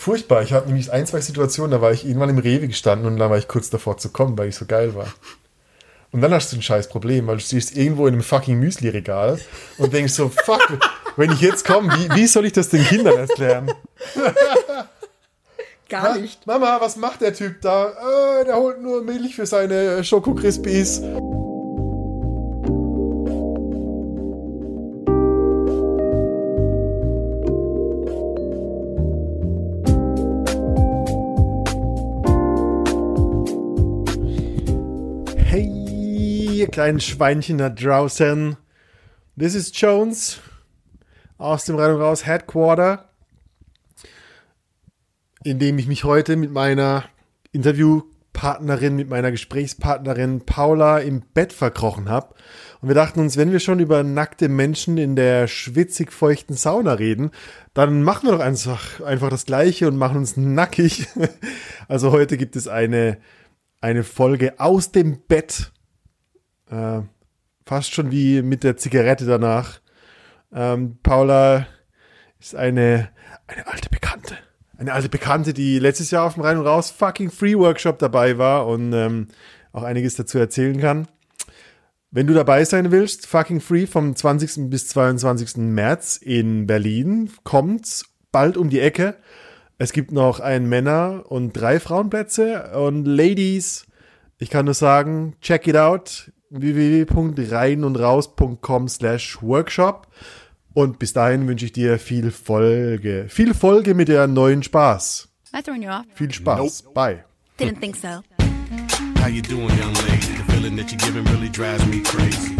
Furchtbar. Ich habe nämlich ein, zwei Situationen, da war ich irgendwann im Rewe gestanden und da war ich kurz davor zu kommen, weil ich so geil war. Und dann hast du ein scheiß Problem, weil du stehst irgendwo in einem fucking Müsli-Regal und denkst so, fuck, wenn ich jetzt komme, wie, wie soll ich das den Kindern erklären? Gar nicht. Mama, was macht der Typ da? Äh, der holt nur Milch für seine Schoko-Crispies. Kleinen Schweinchen da draußen. This is Jones aus dem Rein und Raus Headquarter in dem ich mich heute mit meiner Interviewpartnerin, mit meiner Gesprächspartnerin Paula im Bett verkrochen habe. Und wir dachten uns, wenn wir schon über nackte Menschen in der schwitzig feuchten Sauna reden, dann machen wir doch einfach, einfach das Gleiche und machen uns nackig. Also heute gibt es eine, eine Folge aus dem Bett. Äh, fast schon wie mit der Zigarette danach. Ähm, Paula ist eine, eine alte Bekannte eine alte Bekannte, die letztes Jahr auf dem Rein und Raus fucking Free Workshop dabei war und ähm, auch einiges dazu erzählen kann. Wenn du dabei sein willst, fucking free vom 20. bis 22. März in Berlin, kommt's bald um die Ecke. Es gibt noch ein Männer- und drei Frauenplätze und Ladies, ich kann nur sagen, check it out www.reinundraus.com slash workshop und bis dahin wünsche ich dir viel Folge. Viel Folge mit der neuen Spaß. I you off? Viel Spaß. Bye. Didn't think so. How you doing, young lady? The feeling that you're giving really drives me crazy.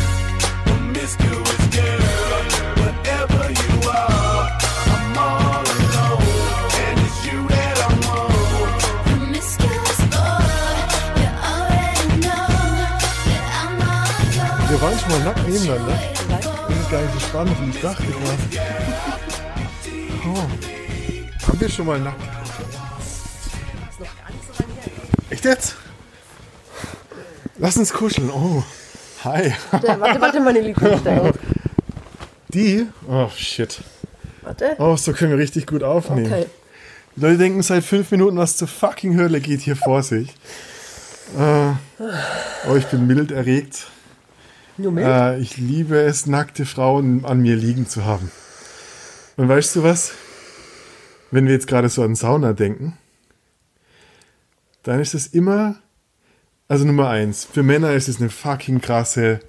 Wir waren schon mal nackt nebeneinander. Das ist gar nicht so spannend, wie ich dachte. Oh. Haben wir schon mal nackt? Echt jetzt? Lass uns kuscheln. Oh. Hi. Warte, warte, warte meine Lieblingsstelle. Die? Oh, shit. Warte. Oh, so können wir richtig gut aufnehmen. Okay. Die Leute denken seit fünf Minuten, was zur fucking Hölle geht hier vor sich. Äh, oh, ich bin mild erregt. Nur mit? Äh, ich liebe es, nackte Frauen an mir liegen zu haben. Und weißt du was? Wenn wir jetzt gerade so an Sauna denken, dann ist es immer, also Nummer eins, für Männer ist es eine fucking krasse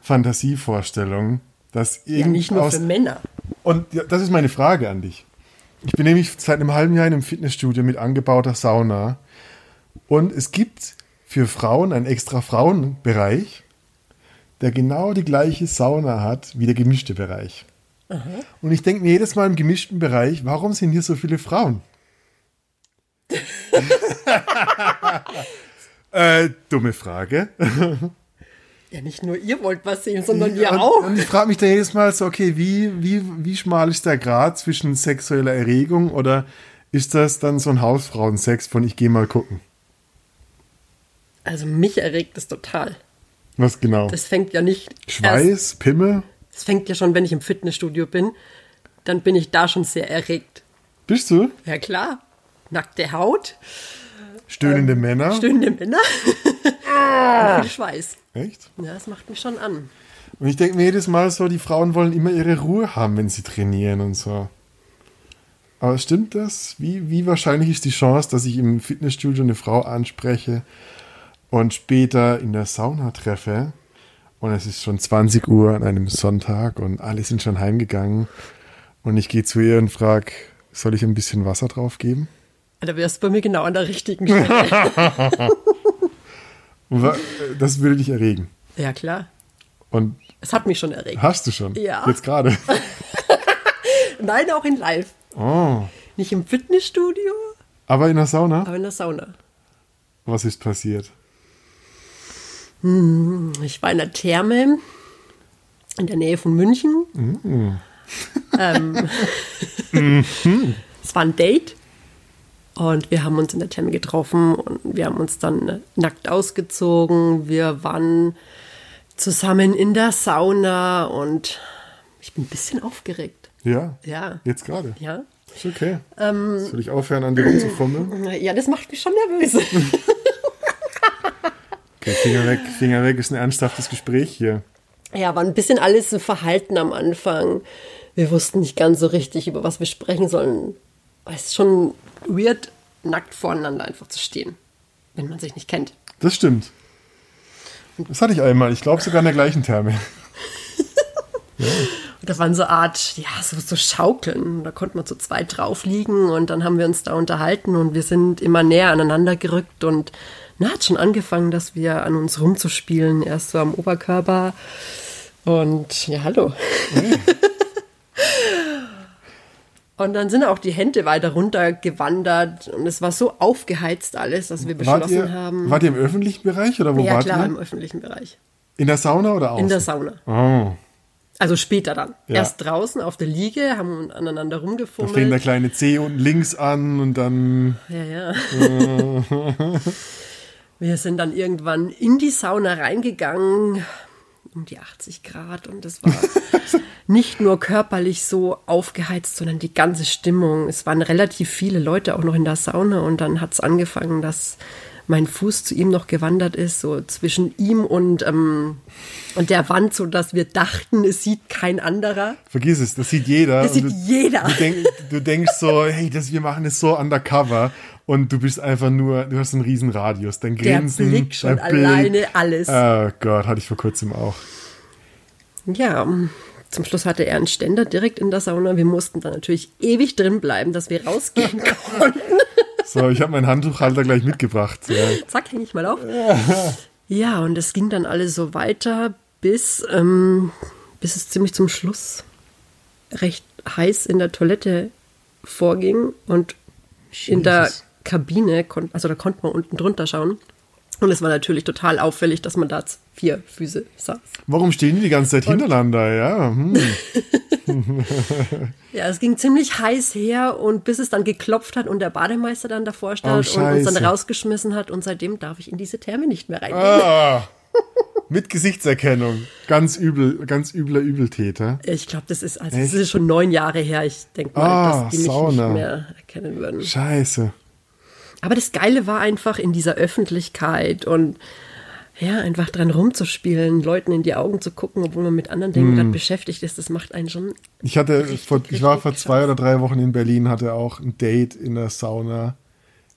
Fantasievorstellung, dass Ja, irgend nicht nur aus, für Männer. und ja, das ist meine Frage an dich. Ich bin nämlich seit einem halben Jahr in einem Fitnessstudio mit angebauter Sauna. Und es gibt für Frauen einen extra Frauenbereich, der genau die gleiche Sauna hat wie der gemischte Bereich. Und ich denke mir jedes Mal im gemischten Bereich, warum sind hier so viele Frauen? äh, dumme Frage. Ja, nicht nur ihr wollt was sehen, sondern wir und, auch. Und ich frage mich dann jedes Mal so, okay, wie, wie, wie schmal ist der Grad zwischen sexueller Erregung oder ist das dann so ein Hausfrauensex von ich gehe mal gucken? Also mich erregt es total. Was genau? Das fängt ja nicht erst, Schweiß, Pimmel? das fängt ja schon, wenn ich im Fitnessstudio bin, dann bin ich da schon sehr erregt. Bist du? Ja klar. Nackte Haut, Stöhnende Männer? stöhnende Männer viel Schweiß. Echt? Ja, das macht mich schon an. Und ich denke mir jedes Mal so, die Frauen wollen immer ihre Ruhe haben, wenn sie trainieren und so. Aber stimmt das? Wie, wie wahrscheinlich ist die Chance, dass ich im Fitnessstudio eine Frau anspreche und später in der Sauna treffe und es ist schon 20 Uhr an einem Sonntag und alle sind schon heimgegangen und ich gehe zu ihr und frage, soll ich ein bisschen Wasser drauf geben? Da wärst du bei mir genau an der richtigen Stelle. Das würde dich erregen. ja klar. Und Es hat mich schon erregt. hast du schon? Ja. Jetzt gerade. Nein, auch in live. Oh. Nicht im Fitnessstudio, Aber in der Sauna? aber in der Sauna. Was ist passiert? Ich war in der Therme in der Nähe von München. Ähm, es war ein Date und wir haben uns in der Therme getroffen und wir haben uns dann nackt ausgezogen. Wir waren zusammen in der Sauna und ich bin ein bisschen aufgeregt. Ja. Ja. Jetzt gerade. Ja. Ist okay. Ähm, Soll ich aufhören, an dir rumzufummeln? Ja, das macht mich schon nervös. Okay, Finger weg, Finger weg, ist ein ernsthaftes Gespräch hier. Ja, war ein bisschen alles so verhalten am Anfang. Wir wussten nicht ganz so richtig, über was wir sprechen sollen. Es ist schon weird, nackt voreinander einfach zu stehen, wenn man sich nicht kennt. Das stimmt. Das hatte ich einmal. Ich glaube sogar in der gleichen Therme. Und das waren so Art, ja, so, so Schaukeln. Da konnte man zu zweit drauf liegen und dann haben wir uns da unterhalten und wir sind immer näher aneinander gerückt und na, hat schon angefangen, dass wir an uns rumzuspielen. Erst so am Oberkörper und ja, hallo. Und dann sind auch die Hände weiter runtergewandert und es war so aufgeheizt alles, dass wir Wart beschlossen ihr, haben. wart ihr im öffentlichen Bereich oder wo ja, wart klar, ihr? im öffentlichen Bereich. In der Sauna oder außen? In der Sauna. Oh, Also später dann. Ja. Erst draußen auf der Liege, haben aneinander da fängt der rumgefummelt. kleine C unten links an und dann Ja, ja. Wir sind dann irgendwann in die Sauna reingegangen, um die 80 Grad. Und es war nicht nur körperlich so aufgeheizt, sondern die ganze Stimmung. Es waren relativ viele Leute auch noch in der Sauna. Und dann hat es angefangen, dass mein Fuß zu ihm noch gewandert ist, so zwischen ihm und, ähm, und der Wand, so dass wir dachten, es sieht kein anderer. vergiss es, das sieht jeder. Das sieht du, jeder. Du, denk, du denkst so, hey, das, wir machen es so undercover und du bist einfach nur, du hast einen riesen Radius. Dein Der Grinsen, Blick schon dein Blick. alleine, alles. Oh Gott, hatte ich vor kurzem auch. Ja, zum Schluss hatte er einen Ständer direkt in der Sauna. Wir mussten dann natürlich ewig drin bleiben, dass wir rausgehen konnten. So, ich habe meinen Handtuchhalter gleich mitgebracht. Ja. Zack, hänge ich mal auf. Ja, und es ging dann alles so weiter, bis, ähm, bis es ziemlich zum Schluss recht heiß in der Toilette vorging und in der Jesus. Kabine, also da konnte man unten drunter schauen. Und es war natürlich total auffällig, dass man da vier Füße saß. Warum stehen die die ganze Zeit hintereinander? Ja, hm. Ja, es ging ziemlich heiß her und bis es dann geklopft hat und der Bademeister dann davor Oh, stand und uns dann rausgeschmissen hat und seitdem darf ich in diese Therme nicht mehr reingehen. ah, mit Gesichtserkennung. Ganz übel, ganz übler Übeltäter. Ich glaube, das ist also Echt? das ist schon neun Jahre her. Ich denke mal, Ah, dass die mich Sauna. nicht mehr erkennen würden. Scheiße. Aber das Geile war einfach in dieser Öffentlichkeit und ja, einfach dran rumzuspielen, Leuten in die Augen zu gucken, obwohl man mit anderen Dingen gerade beschäftigt ist, das macht einen schon. Ich hatte, vor, ich war richtig vor zwei oder drei Wochen in Berlin, hatte auch ein Date in der Sauna.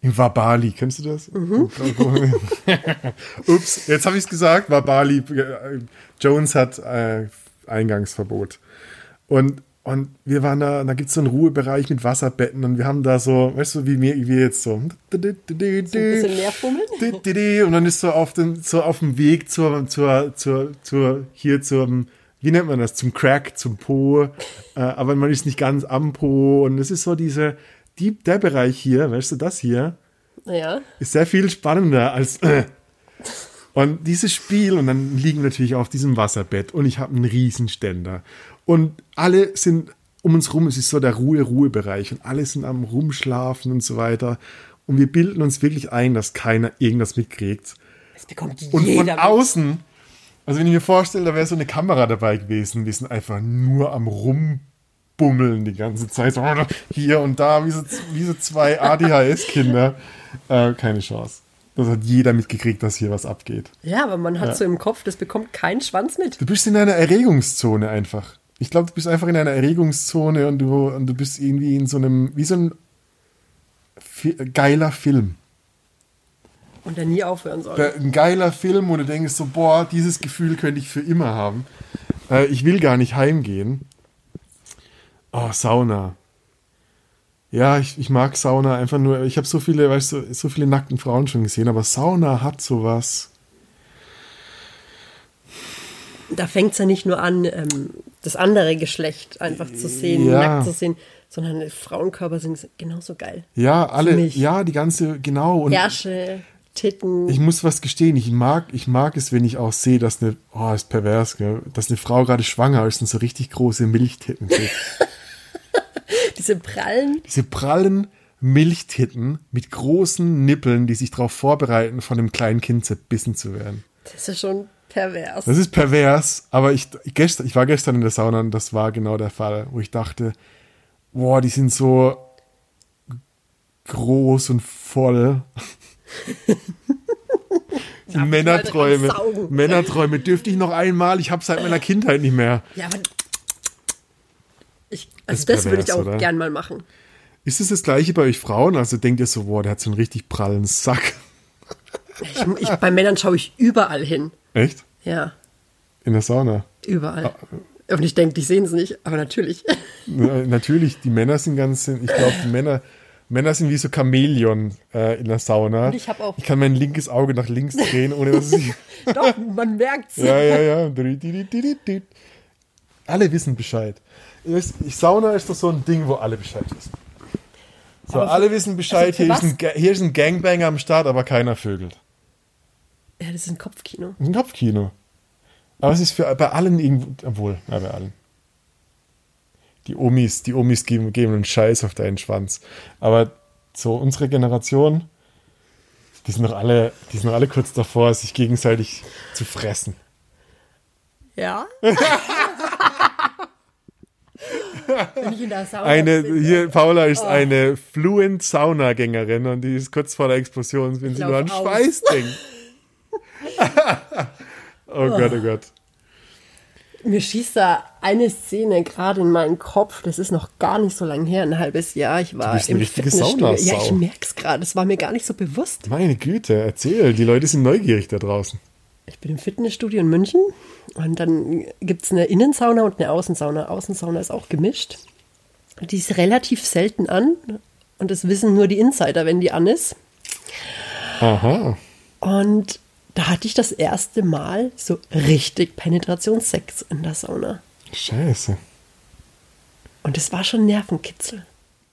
In Wabali, kennst du das? Mhm. Ups, jetzt habe ich es gesagt. Wabali, äh, Jones hat äh, Eingangsverbot. Und, und wir waren da, da gibt es so einen Ruhebereich mit Wasserbetten und wir haben da so, weißt du, wie wir, wie wir jetzt so. So ein bisschen mehr fummeln. Und dann ist so auf dem, so auf dem Weg zur, zur, zur, zur, hier zum, wie nennt man das, zum Crack, zum Po. Äh, aber man ist nicht ganz am Po. Und es ist so diese, die, der Bereich hier, weißt du, das hier, Ja. ist sehr viel spannender als. Äh. Und dieses Spiel, und dann liegen wir natürlich auf diesem Wasserbett und ich habe einen Riesenständer. Und alle sind um uns rum, es ist so der Ruhe-Ruhe-Bereich und alle sind am Rumschlafen und so weiter. Und wir bilden uns wirklich ein, dass keiner irgendwas mitkriegt. Das bekommt Und von jeder. mit. außen, also wenn ich mir vorstelle, da wäre so eine Kamera dabei gewesen, die sind einfach nur am Rumbummeln die ganze Zeit. Hier und da, wie so, wie so zwei ADHS-Kinder. Äh, keine Chance. Das hat jeder mitgekriegt, dass hier was abgeht. Ja, aber man hat so im Kopf, das bekommt kein Schwanz mit. Du bist in einer Erregungszone einfach. Ich glaube, du bist einfach in einer Erregungszone und du, und du bist irgendwie in so einem, wie so ein geiler Film. Und der nie aufhören soll. Da- ein geiler Film, wo du denkst so, boah, dieses Gefühl könnte ich für immer haben. Äh, ich will gar nicht heimgehen. Oh, Sauna. Ja, ich, ich mag Sauna einfach nur. Ich habe so viele, weißt du, so viele nackten Frauen schon gesehen, aber Sauna hat sowas. da fängt es ja nicht nur an, ähm, das andere Geschlecht einfach zu sehen, Ja. nackt zu sehen, Sondern Frauenkörper sind genauso geil. Ja, alle, ja, die ganze, genau. Und Ärsche, Titten. ich muss was gestehen, ich mag, ich mag es, wenn ich auch sehe, dass eine, oh, ist pervers, gell, dass eine Frau gerade schwanger ist und so richtig große Milchtitten kriegt. diese prallen. Diese prallen Milchtitten mit großen Nippeln, die sich darauf vorbereiten, von einem kleinen Kind zerbissen zu werden. Das ist schon pervers. Das ist pervers, aber ich, gestern, ich war gestern in der Sauna und das war genau der Fall, wo ich dachte, boah, die sind so groß und voll. Männerträume. Männerträume dürfte ich noch einmal, ich habe seit meiner Kindheit nicht mehr. Ja, aber. Ich, Das also das würde ich pervers, auch oder? gern mal machen. Ist es das gleiche bei euch Frauen? Also denkt ihr so, boah, der hat so einen richtig prallen Sack. Ich, ich, bei Männern schaue ich überall hin. Echt? Ja, In der Sauna? überall. Ah. Und ich denke, die sehen es nicht, aber natürlich. Ja, Natürlich, die Männer sind ganz, ich glaube, die Männer, Männer sind wie so Chamäleon äh, in der Sauna. Und ich auch- Ich kann mein linkes Auge nach links drehen, ohne dass ich. Doch, man merkt's. ja, ja, ja. Alle wissen Bescheid. Wisst, ich- Sauna ist doch so ein Ding, wo alle Bescheid wissen. So, Aber alle wissen Bescheid, also hier, ist ein, hier ist ein Gangbanger am Start, aber keiner vögelt. Ja, das ist ein Kopfkino. Das ist ein Kopfkino. Aber es ist für, bei allen irgendwo, obwohl, ja, bei allen. Die Omis, die Omis geben, geben einen Scheiß auf deinen Schwanz. Aber so unsere Generation, die sind noch alle, die sind noch alle kurz davor, sich gegenseitig zu fressen. Ja. Wenn ich in der Sauna Eine, bin, hier, Paula Oh. ist eine fluent Saunagängerin und die ist kurz vor der Explosion, wenn Ich sie nur an. Schweiß denkt. oh Gott, oh Gott. Mir schießt da eine Szene gerade in meinen Kopf. Das ist noch gar nicht so lange her, ein halbes Jahr. Ich war Du bist eine im richtige Fitnessstudio. Ja, Saunasau. ich merk's gerade. Das war mir gar nicht so bewusst. Meine Güte, erzähl, die Leute sind neugierig da draußen. Ich bin im Fitnessstudio in München und dann gibt's eine Innensauna und eine Außensauna. Außensauna ist auch gemischt. Die ist relativ selten an und das wissen nur die Insider, wenn die an ist. Aha. Und da hatte ich das erste Mal so richtig Penetrationssex in der Sauna. Scheiße. Und es war schon Nervenkitzel.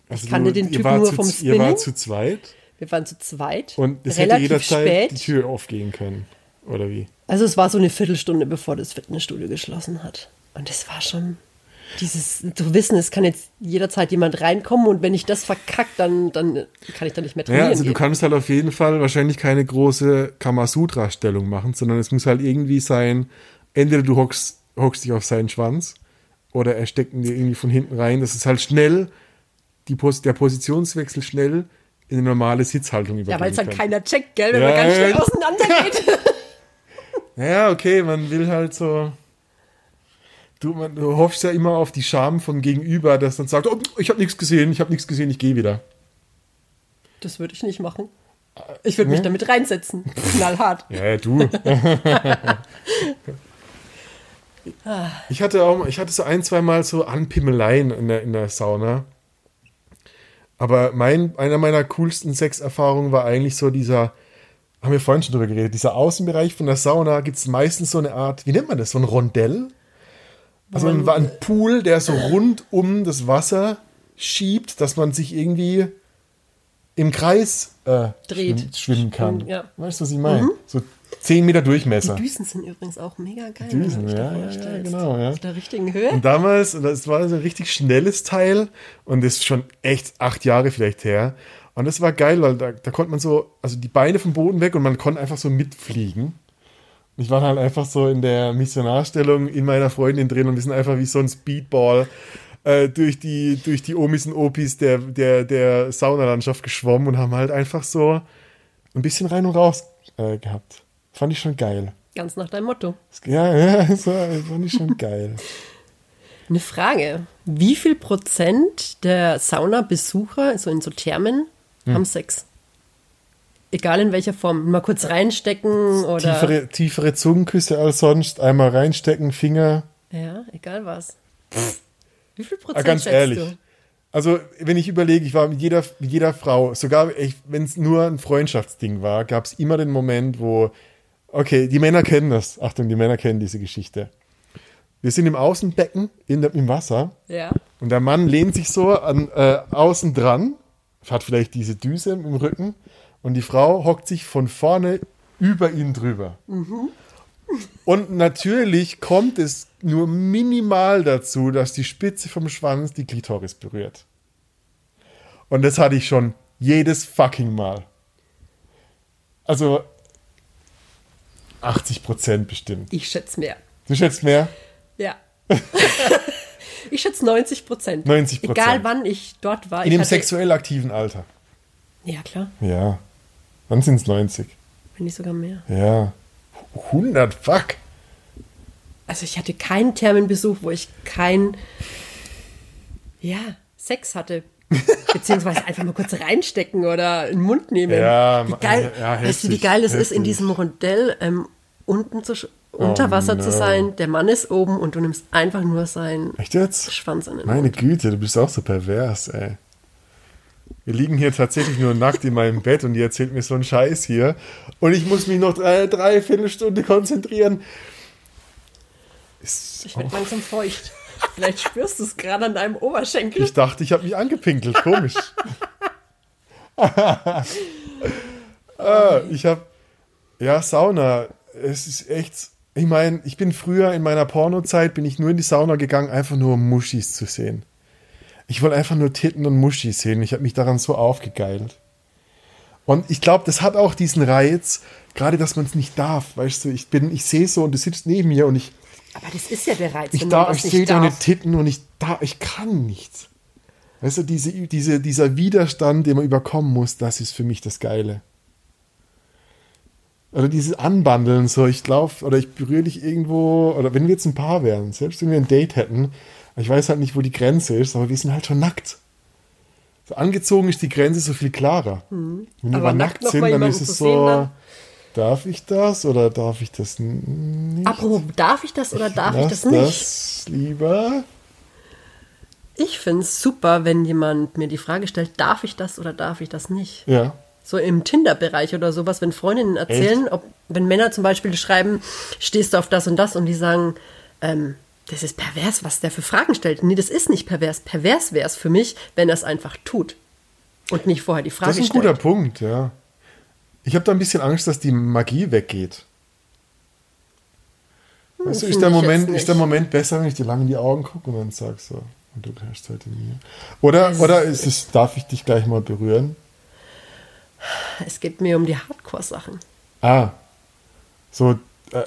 Also kannte du- den ihr Typen nur zu, vom Ihr Spinning. wart zu zweit Wir waren zu zweit. und es hätte relativ jederzeit spät. die Tür aufgehen können. Oder wie? Also es war so eine Viertelstunde, bevor das Fitnessstudio geschlossen hat. Und es war schon dieses, zu wissen, es kann jetzt jederzeit jemand reinkommen und wenn ich das verkackt, dann, dann kann ich da nicht mehr trainieren Ja, also du kannst halt auf jeden Fall wahrscheinlich keine große Kamasutra-Stellung machen, sondern es muss halt irgendwie sein, entweder du hockst, hockst dich auf seinen Schwanz oder er steckt ihn dir irgendwie von hinten rein. Das ist halt schnell, die Pos der Positionswechsel schnell in eine normale Sitzhaltung ja, übergehen weil es halt keiner checkt, gell, wenn Ja, man ganz schnell ja. auseinander geht. Ja, okay, man will halt so. Du, man, du hoffst ja immer auf die Scham von Gegenüber, das dann sagt, oh, ich habe nichts gesehen, ich habe nichts gesehen, ich gehe wieder. Das würde ich nicht machen. Ich würde mich Ne? damit reinsetzen. Knallhart. Ja, ja, du. ich hatte auch, ich hatte so ein, zwei Mal so Anpimmeleien in der, in der Sauna. Aber mein, einer meiner coolsten Sexerfahrungen war eigentlich so dieser, haben wir vorhin schon drüber geredet, dieser Außenbereich von der Sauna gibt es meistens so eine Art, wie nennt man das, so ein Rondell? Also ein, ein Pool, der so rund um das Wasser schiebt, dass man sich irgendwie im Kreis äh, Dreht. schwimmen, schwimmen kann. Ja. Weißt du, was ich meine? So 10 Meter Durchmesser. Die Düsen sind übrigens auch mega geil. Die Düsen, ja, ja, ja, genau, ja. Auf der richtigen Höhe. Und damals, das war so ein richtig schnelles Teil und das ist schon echt acht Jahre vielleicht her. Und das war geil, weil da, da konnte man so, also die Beine vom Boden weg und man konnte einfach so mitfliegen. Und ich war halt einfach so in der Missionarstellung in meiner Freundin drin und wir sind einfach wie so ein Speedball äh, durch, die, durch die Omis und Opis der, der, der Saunalandschaft geschwommen und haben halt einfach so ein bisschen rein und raus äh, gehabt. Fand ich schon geil. Ganz nach deinem Motto. Ja, ja, das war, das fand ich schon geil. Eine Frage. Wie viel Prozent der Saunabesucher, also in so Thermen, Hm. haben Sex? Egal in welcher Form. Mal kurz reinstecken oder. Tiefere, tiefere Zungenküsse als sonst, einmal reinstecken, Finger. Ja, egal was. Wie viel Ah, Prozent ganz schätzt ehrlich. du? Also, wenn ich überlege, ich war mit jeder, mit jeder Frau, sogar wenn es nur ein Freundschaftsding war, gab es immer den Moment, wo, okay, die Männer kennen das. Achtung, die Männer kennen diese Geschichte. Wir sind im Außenbecken in der, im Wasser Ja. und der Mann lehnt sich so an äh, außen dran, hat vielleicht diese Düse im Rücken und die Frau hockt sich von vorne über ihn drüber. Und natürlich kommt es nur minimal dazu, dass die Spitze vom Schwanz die Klitoris berührt. Und das hatte ich schon jedes fucking Mal. Also 80 Prozent bestimmt. Ich schätze mehr. Du schätzt mehr? Ja. ich schätze 90 Prozent. 90%. Egal wann ich dort war. In dem hatte- sexuell aktiven Alter. Ja, klar. Ja. Wann sind es 90? Wenn nicht sogar mehr. Ja. 100, fuck. Also ich hatte keinen Thermenbesuch, wo ich kein, ja, Sex hatte. Beziehungsweise einfach mal kurz reinstecken oder in den Mund nehmen. Ja, wie geil, ja, weißt du, wie heftig, geil es ist, in heftig. diesem Rondell ähm, unten zu, unter Wasser zu no. sein. Der Mann ist oben und du nimmst einfach nur seinen Echt jetzt? Schwanz in den Meine Mund. Güte, du bist auch so pervers, ey. Wir liegen hier tatsächlich nur nackt in meinem Bett und die erzählt mir so einen Scheiß hier. Und ich muss mich noch drei, drei Viertelstunde konzentrieren. Ist, Ich werde langsam feucht. Vielleicht spürst du es gerade an deinem Oberschenkel. ich dachte, ich habe mich angepinkelt. Komisch. ah, ich habe. Ja, Sauna. Es ist echt. Ich meine, ich bin früher in meiner Pornozeit bin ich nur in die Sauna gegangen, einfach nur um Muschis zu sehen. Ich wollte einfach nur Titten und Muschis sehen. Ich habe mich daran so aufgegeilt. Und ich glaube, das hat auch diesen Reiz, gerade dass man es nicht darf. Weißt du, ich bin, ich sehe so und du sitzt neben mir und ich, Aber das ist ja der Reiz, ich, wenn da, man ich sehe deine darf. Titten und ich, da, ich kann nichts. Weißt du, diese, diese, dieser Widerstand, den man überkommen muss, das ist für mich das Geile. Oder dieses Anbandeln, so ich laufe oder ich berühre dich irgendwo, oder wenn wir jetzt ein Paar wären, selbst wenn wir ein Date hätten, ich weiß halt nicht, wo die Grenze ist, aber wir sind halt schon nackt. So angezogen ist die Grenze so viel klarer. Wenn wir Mhm. Aber aber nackt sind, dann ist es zu sehen, so, dann- darf ich das oder darf ich das nicht? Apropos, darf ich das oder darf ich das nicht? das lieber. Ich finde es super, wenn jemand mir die Frage stellt, darf ich das oder darf ich das nicht? Ja. So im Tinder-Bereich oder sowas, wenn Freundinnen erzählen, ob, wenn Männer zum Beispiel schreiben, stehst du auf das und das und die sagen, ähm, das ist pervers, was der für Fragen stellt. Nee, das ist nicht pervers. Pervers wäre es für mich, wenn er es einfach tut und nicht vorher die Frage Das ist ein stellt. guter Punkt, ja. Ich habe da ein bisschen Angst, dass die Magie weggeht. Weißt du, ist Hm, der, Moment, ist der Moment besser, wenn ich dir lang in die Augen gucke und dann sag so, und du gehörst heute mir. Oder, oder ist es, darf ich dich gleich mal berühren? Es geht mir um die Hardcore-Sachen. Ah, so, äh,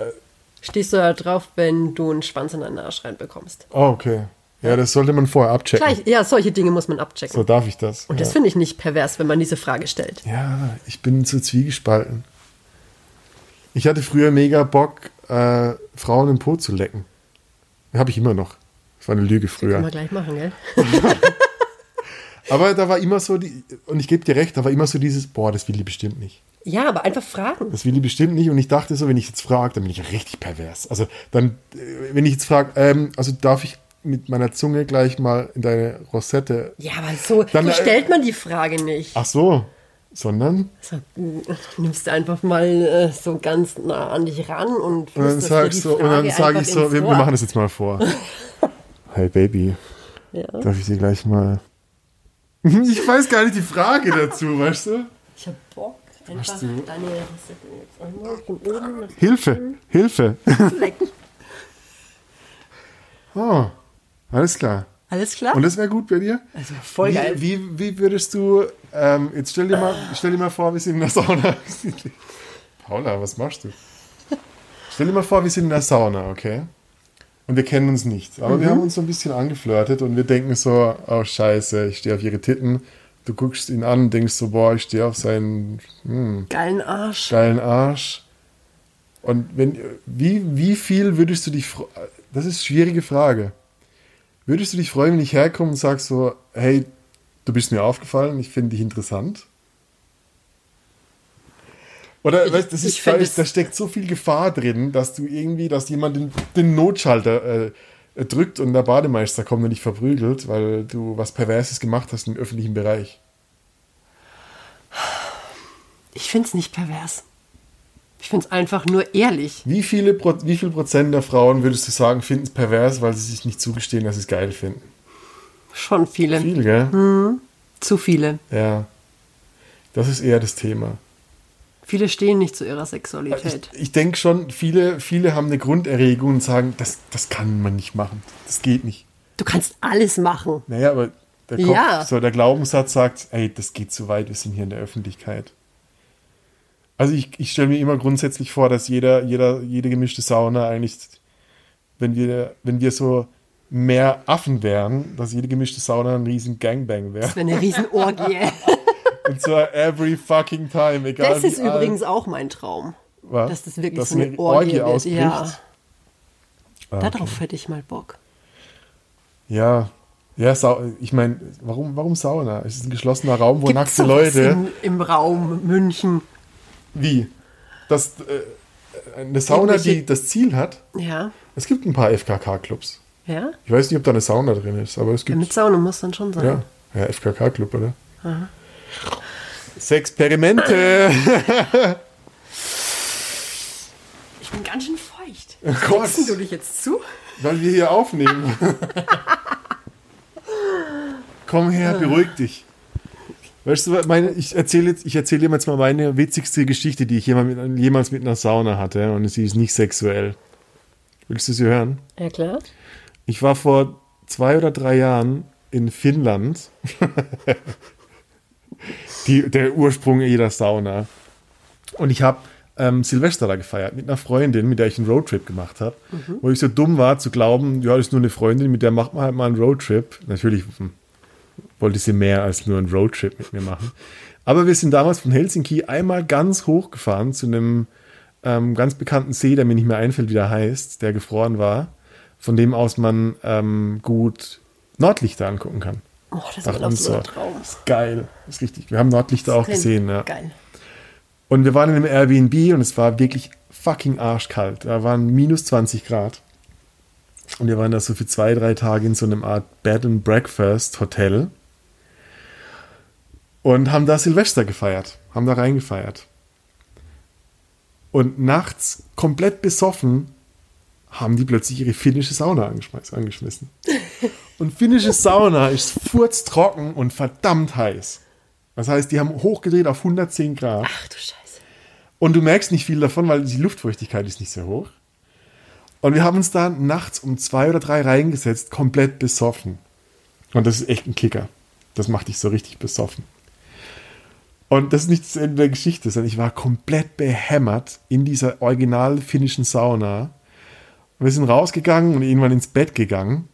Stehst du da drauf, wenn du einen Schwanz in deinen Arsch reinbekommst? oh, okay. Ja, das sollte man vorher abchecken. Gleich, ja, solche Dinge muss man abchecken. So darf ich das. und ja. das finde ich nicht pervers, wenn man diese Frage stellt. Ja, ich bin so zwiegespalten. Ich hatte früher mega Bock, äh, Frauen im Po zu lecken. Habe ich immer noch. Das war eine Lüge Können früher. wir gleich machen, gell? Aber da war immer so, die, und ich gebe dir recht, da war immer so dieses, boah, das will die bestimmt nicht. Ja, aber einfach fragen. Das will die bestimmt nicht. Und ich dachte so, wenn ich jetzt frage, dann bin ich richtig pervers. Also dann, äh, wenn ich jetzt frage, ähm, also darf ich mit meiner Zunge gleich mal in deine Rosette. Ja, aber so, Dann, so äh, stellt man die Frage nicht. Ach so, sondern So, äh, nimmst du einfach mal äh, so ganz nah an dich ran und Und dann flüsterst dir sag die ich so, und dann sage ich so, wir, wir machen das jetzt mal vor. Hey Baby, Ja. darf ich dir gleich mal. Ich weiß gar nicht die Frage dazu, weißt du? Ich hab Bock, einfach Hast du- deine Rezept jetzt einmal von oben nach Hilfe, Hilfe. Oh, alles klar. Alles klar? Und das wäre gut bei dir? also voll wie, geil. Wie, wie würdest du, ähm, jetzt stell dir, mal, stell dir mal vor, wir sind in der Sauna. Paula, was machst du? Stell dir mal vor, wir sind in der Sauna, okay? Und wir kennen uns nicht. Aber Mhm. wir haben uns so ein bisschen angeflirtet und wir denken so, oh scheiße, ich stehe auf ihre Titten. Du guckst ihn an und denkst so, boah, ich stehe auf seinen hm, Geilen Arsch. geilen Arsch. Und wenn, wie, wie viel würdest du dich, das ist eine schwierige Frage. Würdest du dich freuen, wenn ich herkomme und sag so, hey, du bist mir aufgefallen, ich finde dich interessant? Oder, Ich- weißt, das ist, da, ist, es- da steckt so viel Gefahr drin, dass du irgendwie, dass jemand den, den Notschalter äh, drückt und der Bademeister kommt und dich verprügelt, weil du was Perverses gemacht hast im öffentlichen Bereich. Ich find's nicht pervers. Ich finde es einfach nur ehrlich. Wie viele Pro wie viel Prozent der Frauen würdest du sagen, finden es pervers, weil sie sich nicht zugestehen, dass sie es geil finden? Schon viele. Viel, gell? Zu viele. Ja. Das ist eher das Thema. Viele stehen nicht zu ihrer Ich, Sexualität. ich denke schon, viele, viele haben eine Grunderregung und sagen, das, das kann man nicht machen. Das geht nicht. Du kannst alles machen. Naja, aber der Kopf, Ja. so der Glaubenssatz sagt, ey, das geht zu weit, wir sind hier in der Öffentlichkeit. Also ich, ich stelle mir immer grundsätzlich vor, dass jeder, jeder, jede gemischte Sauna eigentlich, wenn wir, wenn wir so mehr Affen wären, dass jede gemischte Sauna ein riesen Gangbang wäre. Das wäre eine Riesenorgie. Und zwar every fucking time, egal Das ist wie alt- übrigens auch mein Traum. was, Dass das wirklich dass so eine Orgie wird. ausbricht. Ja. Ah, Darauf hätte ich mal Bock. Ja, ja, Sau ich meine, warum, warum Sauna? Es ist ein geschlossener Raum, wo Gibt's nackte Leute. Im, Im Raum München. Wie? Das, äh, eine Sauna, die das Ziel hat. Ja. Es gibt ein paar FKK-Clubs. Ja? Ich weiß nicht, ob da eine Sauna drin ist, aber es ja gibt. mit Sauna muss dann schon sein. Ja, ja FKK-Club, oder? Experimente! Ich bin ganz schön feucht. Gott. Setzt du dich jetzt zu? Weil wir hier aufnehmen. Komm her, beruhig dich. Weißt du, meine, ich erzähle jetzt, ich erzähle jetzt mal meine witzigste Geschichte, die ich jemals mit, jemals mit einer Sauna hatte, und sie ist nicht sexuell. Willst du sie hören? Ja, klar. Ich war vor zwei oder drei Jahren in Finnland. Die, der Ursprung jeder Sauna. Und ich habe ähm, Silvester da gefeiert mit einer Freundin, mit der ich einen Roadtrip gemacht habe. Wo ich so dumm war zu glauben, ja, das ist nur eine Freundin, mit der macht man halt mal einen Roadtrip. Natürlich hm, wollte sie mehr als nur einen Roadtrip mit mir machen. Aber wir sind damals von Helsinki einmal ganz hoch gefahren zu einem ähm, ganz bekannten See, der mir nicht mehr einfällt, wie der heißt, der gefroren war, von dem aus man ähm, gut Nordlichter angucken kann. Oh, das war uns so ein so, Traum. ist geil, ist richtig. Wir haben Nordlichter auch gesehen, ja. Geil. Und wir waren in einem Airbnb und es war wirklich fucking arschkalt. Da waren minus 20 Grad. Und wir waren da so für zwei, drei Tage in so einem Art Bed and Breakfast Hotel. Und haben da Silvester gefeiert. Haben da reingefeiert. Und nachts, komplett besoffen, haben die plötzlich ihre finnische Sauna angeschmiss- angeschmissen. Und finnische Sauna ist furztrocken und verdammt heiß. Das heißt, die haben hochgedreht auf 110 Grad. Ach du Scheiße. Und du merkst nicht viel davon, weil die Luftfeuchtigkeit ist nicht sehr hoch. Und wir haben uns da nachts um zwei oder drei reingesetzt, komplett besoffen. Und das ist echt ein Kicker. Das macht dich so richtig besoffen. Und das ist nicht das Ende der Geschichte, sondern ich war komplett behämmert in dieser original finnischen Sauna. Wir sind rausgegangen und irgendwann ins Bett gegangen.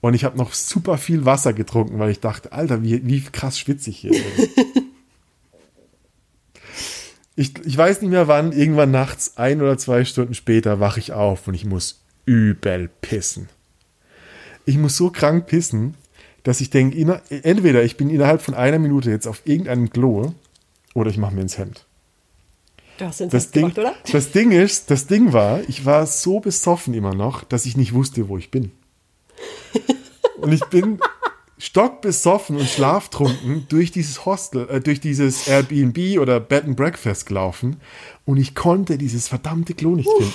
Und ich habe noch super viel Wasser getrunken, weil ich dachte, Alter, wie, wie krass schwitze ich hier. ich, ich weiß nicht mehr wann, irgendwann nachts, ein oder zwei Stunden später, wache ich auf und ich muss übel pissen. Ich muss so krank pissen, dass ich denke, entweder ich bin innerhalb von einer Minute jetzt auf irgendeinem Klo oder ich mache mir ins Hemd. Du hast den Das Ding, gemacht, oder? das Ding ist, das Ding war, ich war so besoffen immer noch, dass ich nicht wusste, wo ich bin. Und ich bin stockbesoffen und schlaftrunken durch dieses Hostel, äh, durch dieses Airbnb oder Bed and Breakfast gelaufen und ich konnte dieses verdammte Klo nicht finden.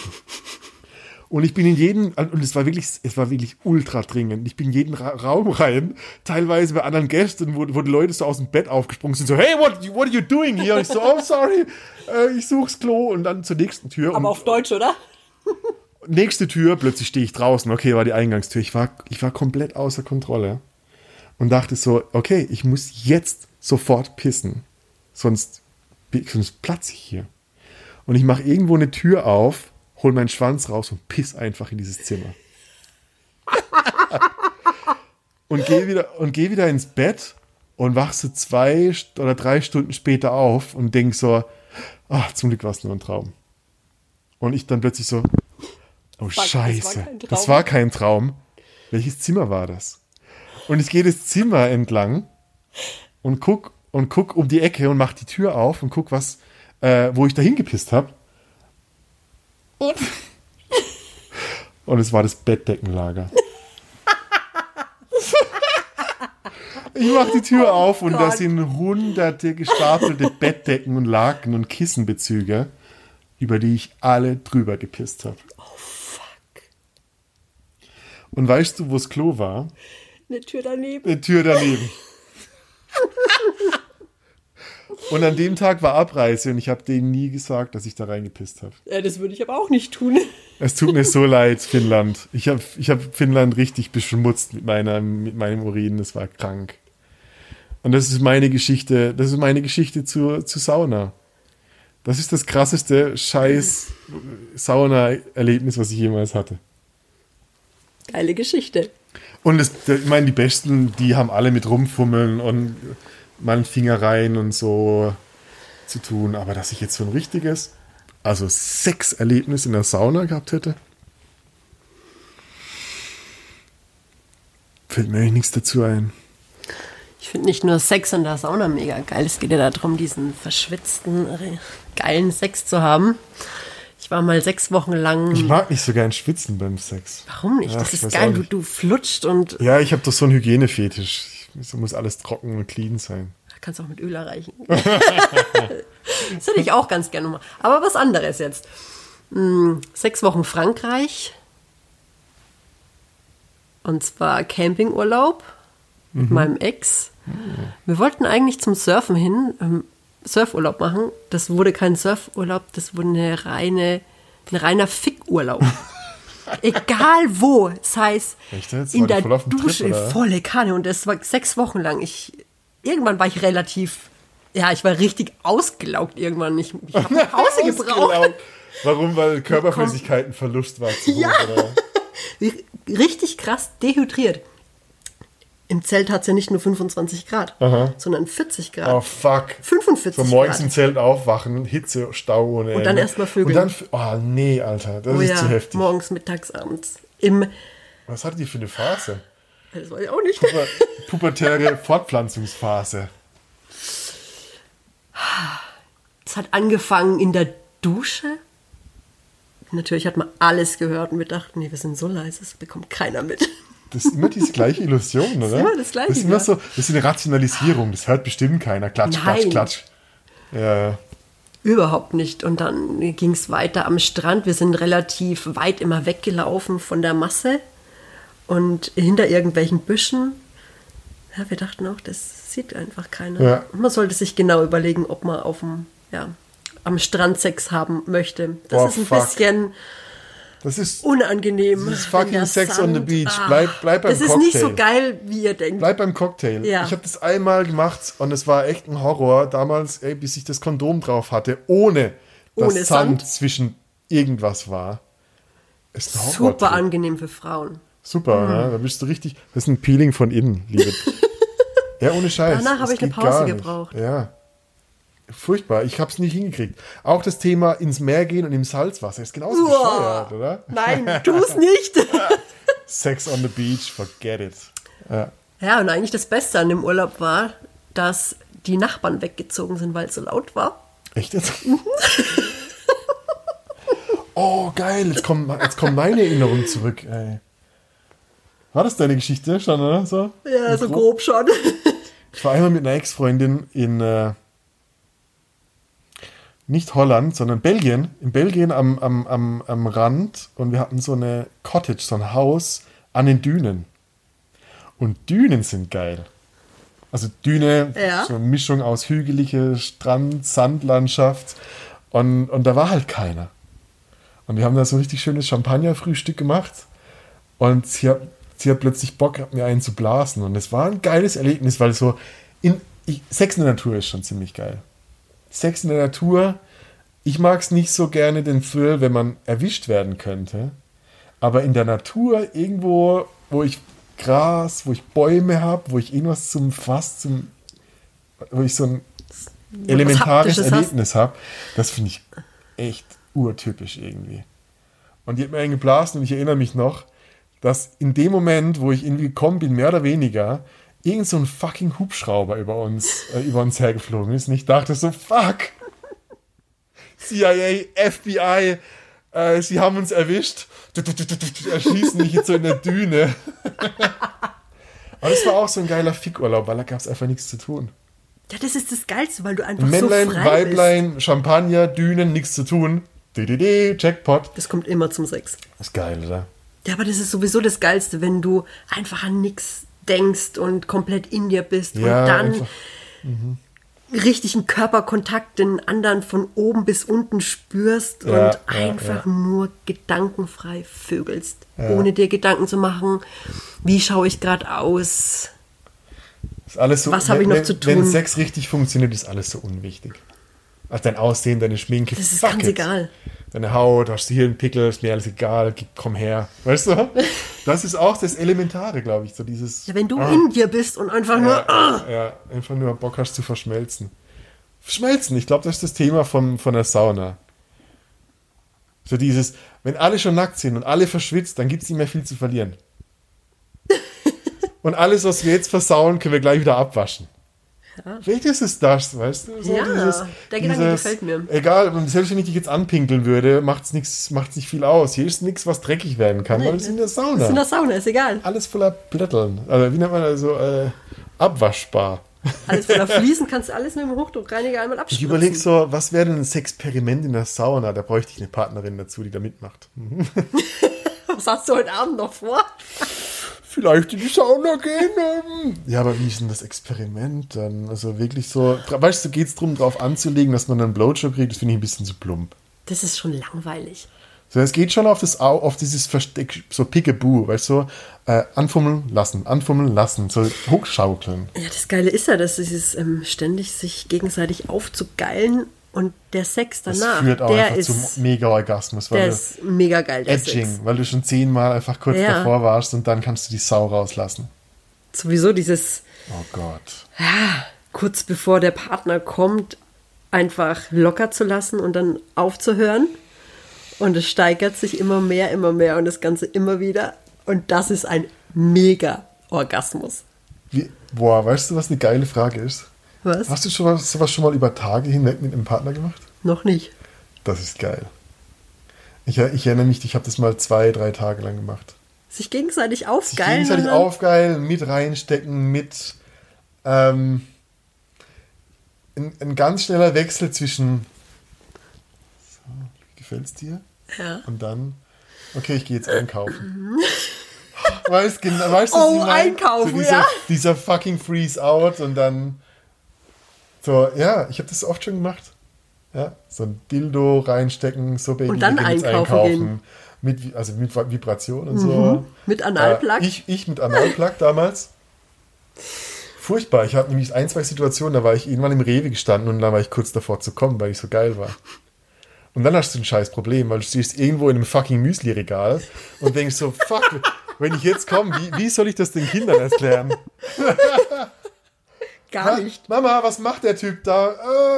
Und ich bin in jeden, und es war wirklich, es war wirklich ultra dringend. Ich bin in jeden Ra Raum rein, teilweise bei anderen Gästen, wo, wo die Leute so aus dem Bett aufgesprungen sind, so, hey, what, what are you doing here? Und ich so, oh, sorry, äh, ich such's Klo und dann zur nächsten Tür. Aber und auf Deutsch, oder? nächste Tür, plötzlich stehe ich draußen. Okay, war die Eingangstür. Ich war, ich war komplett außer Kontrolle und dachte so, okay, ich muss jetzt sofort pissen, sonst, sonst platze ich hier. Und ich mache irgendwo eine Tür auf, hol meinen Schwanz raus und piss einfach in dieses Zimmer. und gehe wieder, und geh wieder ins Bett und wach so zwei oder drei Stunden später auf und denk so, ach, zum Glück war es nur ein Traum. Und ich dann plötzlich so, oh das war Scheiße, kein Traum. das war kein Traum. Welches Zimmer war das? Und ich gehe das Zimmer entlang und guck und guck um die Ecke und mach die Tür auf und guck, was, äh, wo ich da hingepisst habe. Und, und es war das Bettdeckenlager. Ich mach die Tür auf und da Oh Gott. sind hunderte gestapelte Bettdecken und Laken und Kissenbezüge über die ich alle drüber gepisst habe. Oh, fuck. Und weißt du, wo das Klo war? Eine Tür daneben. Eine Tür daneben. und an dem Tag war Abreise und ich habe denen nie gesagt, dass ich da reingepisst habe. Ja, das würde ich aber auch nicht tun. Es tut mir so leid, Finnland. Ich habe ich hab Finnland richtig beschmutzt mit, meiner, mit meinem Urin. Das war krank. Und das ist meine Geschichte. Das ist meine Geschichte zur, zur Sauna. Das ist das krasseste scheiß Sauna-Erlebnis, was ich jemals hatte. Geile Geschichte. Und es, ich meine, die Besten, die haben alle mit Rumfummeln und mal einen Finger rein und so zu tun. Aber dass ich jetzt so ein richtiges, also Sexerlebnis in der Sauna gehabt hätte, fällt mir eigentlich nichts dazu ein. Ich finde nicht nur Sex in der Sauna mega geil. Es geht ja darum, diesen verschwitzten, geilen Sex zu haben. Ich war mal sechs Wochen lang. Ich mag nicht so gern schwitzen beim Sex. Warum nicht? Ach, Das ist geil. Du, du flutscht und Ja, ich habe doch so einen Hygienefetisch. Es muss alles trocken und clean sein. kannst auch mit Öl erreichen. das hätte ich auch ganz gerne mal. Aber was anderes jetzt. Hm, Sechs Wochen Frankreich. Und zwar Campingurlaub mit meinem Ex. Wir wollten eigentlich zum Surfen hin, ähm, Surfurlaub machen. Das wurde kein Surfurlaub, das wurde eine reine, ein reiner Fickurlaub. Egal wo, das heißt Echt in der voll Trip, Dusche, oder? volle Kanne und das war sechs Wochen lang. Ich, irgendwann war ich relativ, ja, ich war richtig ausgelaugt irgendwann. Ich, ich habe nach Hause gebraucht. Warum? Weil Körperflüssigkeitenverlust war zu hoch, Ja. oder? Richtig krass dehydriert. Im Zelt hat es ja nicht nur 25 Grad, sondern 40 Grad. Oh fuck. 45 So morgens Grad. im Zelt aufwachen, Hitze, Stau ohne Und dann Ende. erst mal Vögeln. Und dann, oh nee, Alter, das oh ist ja, zu heftig. morgens, mittags, abends. Im, Was hatte die für eine Phase? das weiß ich auch nicht. Puber- Pubertäre Fortpflanzungsphase. Es hat angefangen in der Dusche. Natürlich hat man alles gehört und wir dachten, nee, wir sind so leise, das bekommt keiner mit. Das ist immer diese gleiche Illusion, oder? immer das Gleiche, Das ist immer so, das ist eine Rationalisierung. Das hört bestimmt keiner. Klatsch, Nein. klatsch, klatsch. Ja, Überhaupt nicht. Und dann ging es weiter am Strand. Wir sind relativ weit immer weggelaufen von der Masse und hinter irgendwelchen Büschen. Ja, wir dachten auch, das sieht einfach keiner. Ja. Man sollte sich genau überlegen, ob man auf dem, ja, am Strand Sex haben möchte. Das Boah, ist ein fuck. bisschen das ist, unangenehm. Das ist fucking Sex on the Sand- beach. Ah, Bleib- bleib beim Das ist nicht so Cocktail. geil, wie ihr denkt. bleib beim Cocktail. Ja. Ich habe das einmal gemacht und es war echt ein Horror damals, ey, bis ich das Kondom drauf hatte, ohne dass Ohne Sand, Sand. zwischen irgendwas war. Ist ein Super Horrortrip. angenehm für Frauen. Super, ne? da bist du richtig. Das ist ein Peeling von innen, liebe. ja, ohne Scheiß. Danach habe ich eine Pause gebraucht. Ja. Furchtbar. Ich habe es nicht hingekriegt. Auch das Thema ins Meer gehen und im Salzwasser ist genauso Uah. bescheuert, oder? Nein, tu es nicht. Sex on the beach, forget it. Ja. Ja, und eigentlich das Beste an dem Urlaub war, dass die Nachbarn weggezogen sind, weil es so laut war. Echt jetzt? oh, geil. Jetzt kommen, jetzt kommen meine Erinnerungen zurück, ey. War das deine Geschichte schon, oder? So? Ja, so Grob? grob schon. Ich war einmal mit einer Ex-Freundin in äh, nicht Holland, sondern Belgien. In Belgien am, am, am, am Rand und wir hatten so eine Cottage, so ein Haus an den Dünen. Und Dünen sind geil. Also Düne, Ja. so eine Mischung aus hügelige Strand, Sandlandschaft. Und, und da war halt keiner. Und wir haben da so ein richtig schönes Champagnerfrühstück gemacht. Und sie hat, sie hat plötzlich Bock, mir einen zu blasen. Und es war ein geiles Erlebnis, weil so in, ich, Sex in der Natur ist schon ziemlich geil. Sex in der Natur, ich mag es nicht so gerne den Thrill, wenn man erwischt werden könnte. Aber in der Natur, irgendwo, wo ich Gras, wo ich Bäume habe, wo ich irgendwas zum Fass, zum, wo ich so ein elementares Haptisches hast. Erlebnis habe, das finde ich echt urtypisch irgendwie. Und die hat mir einen geblasen und ich erinnere mich noch, dass in dem Moment, wo ich irgendwie gekommen bin, mehr oder weniger, irgend so ein fucking Hubschrauber über uns, äh, über uns hergeflogen ist. Und ich dachte so, fuck! CIA, FBI, äh, sie haben uns erwischt. Erschießen mich jetzt so in der Düne. Aber das war auch so ein geiler Fickurlaub, weil da gab es einfach nichts zu tun. Ja, das ist das Geilste, weil du einfach Männlein, so frei Weiblein, Champagner, Dünen, nichts zu tun. Dididi, Jackpot. Das kommt immer zum Sex. Ist geil, oder? Ja, aber das ist sowieso das Geilste, wenn du einfach an nichts denkst und komplett in dir bist Ja, und dann einfach. richtigen Körperkontakt den anderen von oben bis unten spürst Ja, und einfach ja. nur gedankenfrei vögelst, ohne dir Gedanken zu machen, wie schaue ich gerade aus. Ist alles so, Was hab ich wenn- noch wenn, zu Wenn tun? Sex richtig funktioniert, ist alles so unwichtig. Also dein Aussehen, deine Schminke. Das ist ganz it. egal. Deine Haut, hast du hier einen Pickel, ist mir alles egal, komm her. Weißt du? Das ist auch das Elementare, glaube ich. So dieses. Ja, wenn du Ah. in dir bist und einfach nur ja, ja, einfach nur Bock hast zu verschmelzen. Verschmelzen, ich glaube, das ist das Thema von, von der Sauna. So dieses, wenn alle schon nackt sind und alle verschwitzt, dann gibt es nicht mehr viel zu verlieren. und alles, was wir jetzt versauen, können wir gleich wieder abwaschen. Vielleicht ist es das, weißt du? So Ja, der Gedanke gefällt mir. Egal, selbst wenn ich dich jetzt anpinkeln würde, macht es nicht viel aus. Hier ist nichts, was dreckig werden kann, weil es in der Sauna. ist in der Sauna, ist egal. Alles voller Blätteln. Also, wie nennt man das so? Äh, abwaschbar. Alles voller Fließen kannst du alles mit dem Hochdruckreiniger einmal Ich abspritzen. überlege so, was wäre denn ein Sexperiment in der Sauna? Da bräuchte ich eine Partnerin dazu, die da mitmacht. Was hast du heute Abend noch vor? Vielleicht in die Sauna gehen. ähm. Ja, aber wie ist denn das Experiment dann? Also wirklich so, weißt du, geht es darum, drauf anzulegen, dass man einen Blowjob kriegt? Das finde ich ein bisschen zu plump. Das ist schon langweilig. So, es geht schon auf, das, Au- auf dieses Versteck, so Pickaboo, weißt du, äh, anfummeln lassen, anfummeln lassen, so hochschaukeln. Ja, das Geile ist ja, dass dieses ähm, ständig sich gegenseitig aufzugeilen und der Sex Das danach, führt auch der ist, zum Mega-Orgasmus, weil ist mega geil, der Edging, Sex. weil du schon zehnmal einfach kurz Ja. davor warst und dann kannst du die Sau rauslassen. Sowieso dieses Oh Gott. kurz bevor der Partner kommt, einfach locker zu lassen und dann aufzuhören. Und es steigert sich immer mehr, immer mehr und das Ganze immer wieder. Und das ist ein mega Orgasmus. Wie, boah, weißt du, was eine geile Frage ist? Was? Hast du schon was, sowas schon mal über Tage hinweg mit einem Partner gemacht? Noch nicht. Das ist geil. Ich, ich erinnere mich, ich habe das mal zwei, drei Tage lang gemacht. Sich gegenseitig Sich aufgeilen. gegenseitig und dann- aufgeilen, mit reinstecken, mit ähm, ein, ein ganz schneller Wechsel zwischen so, wie gefällt's dir? Ja. Und dann, okay, ich gehe jetzt einkaufen. Weißt, genau, weißt du, Oh, was ich mein? einkaufen, dieser, ja. Dieser fucking Freeze out und dann so, ja, ich habe das oft schon gemacht. Ja, so ein Dildo reinstecken, so Baby, Und dann einkaufen gehen. Mit, also mit Vibration und so. Mit Analplug? Äh, ich, ich mit Analplug damals. Furchtbar. Ich hatte nämlich ein, zwei Situationen, da war ich irgendwann im Rewe gestanden und dann war ich kurz davor zu kommen, weil ich so geil war. Und dann hast du ein scheiß Problem, weil du stehst irgendwo in einem fucking Müsli-Regal und denkst so, fuck, wenn ich jetzt komme, wie, wie soll ich das den Kindern erklären? Gar Ha, nicht. Mama, was macht der Typ da?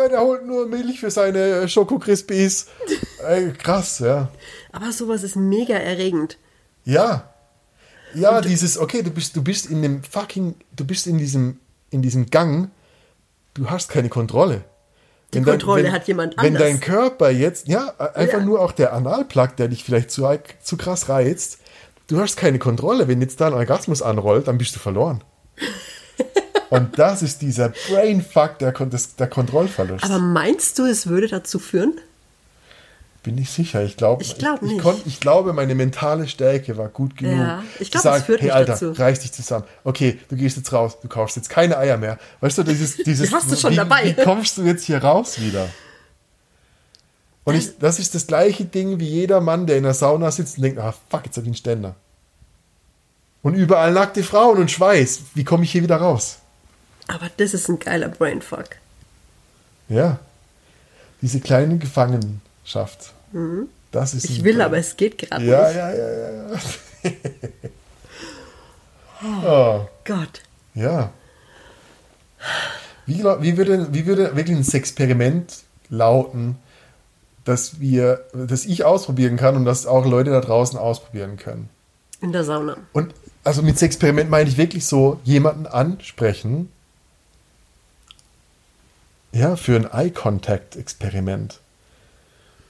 Äh, der holt nur Milch für seine Schoko-Crispies. Ey, krass, ja. Aber sowas ist mega erregend. Ja. Ja, dieses, okay, du bist, du bist in dem fucking, du bist in diesem, in diesem Gang, du hast keine Kontrolle. Die Kontrolle hat jemand Wenn anders. dein Körper jetzt, ja, einfach Ja. nur auch der Analplug, der dich vielleicht zu, zu krass reizt, du hast keine Kontrolle. Wenn jetzt da ein Orgasmus anrollt, dann bist du verloren. Und das ist dieser Brainfuck, der, des- der Kontrollverlust. Aber meinst du, es würde dazu führen? Bin ich sicher. Ich glaube, Ich glaub ich, nicht. konnt- ich glaube, meine mentale Stärke war gut genug. Ja, ich zu glaub, es führt hey Alter, dazu. reiß dich zusammen. Okay, du gehst jetzt raus, du kaufst jetzt keine Eier mehr. Weißt du, dieses, dieses hast du schon wie, dabei. wie kommst du jetzt hier raus wieder? Und ich, das ist das gleiche Ding wie jeder Mann, der in der Sauna sitzt und denkt, ah fuck, jetzt hab ich einen Ständer. Und überall nackte Frauen und Schweiß. Wie komme ich hier wieder raus? Aber das ist ein geiler Brainfuck. Ja. Diese kleine Gefangenschaft. Das ist Mhm. Ich will, Brain- aber es geht gerade Ja, nicht. ja, ja, ja. ja. oh, Gott. ja. Wie, wie, würde, wie würde wirklich ein Experiment lauten, dass wir, dass ich ausprobieren kann und dass auch Leute da draußen ausprobieren können? In der Sauna. Und also mit Experiment meine ich wirklich so jemanden ansprechen. Ja, für ein Eye-Contact-Experiment.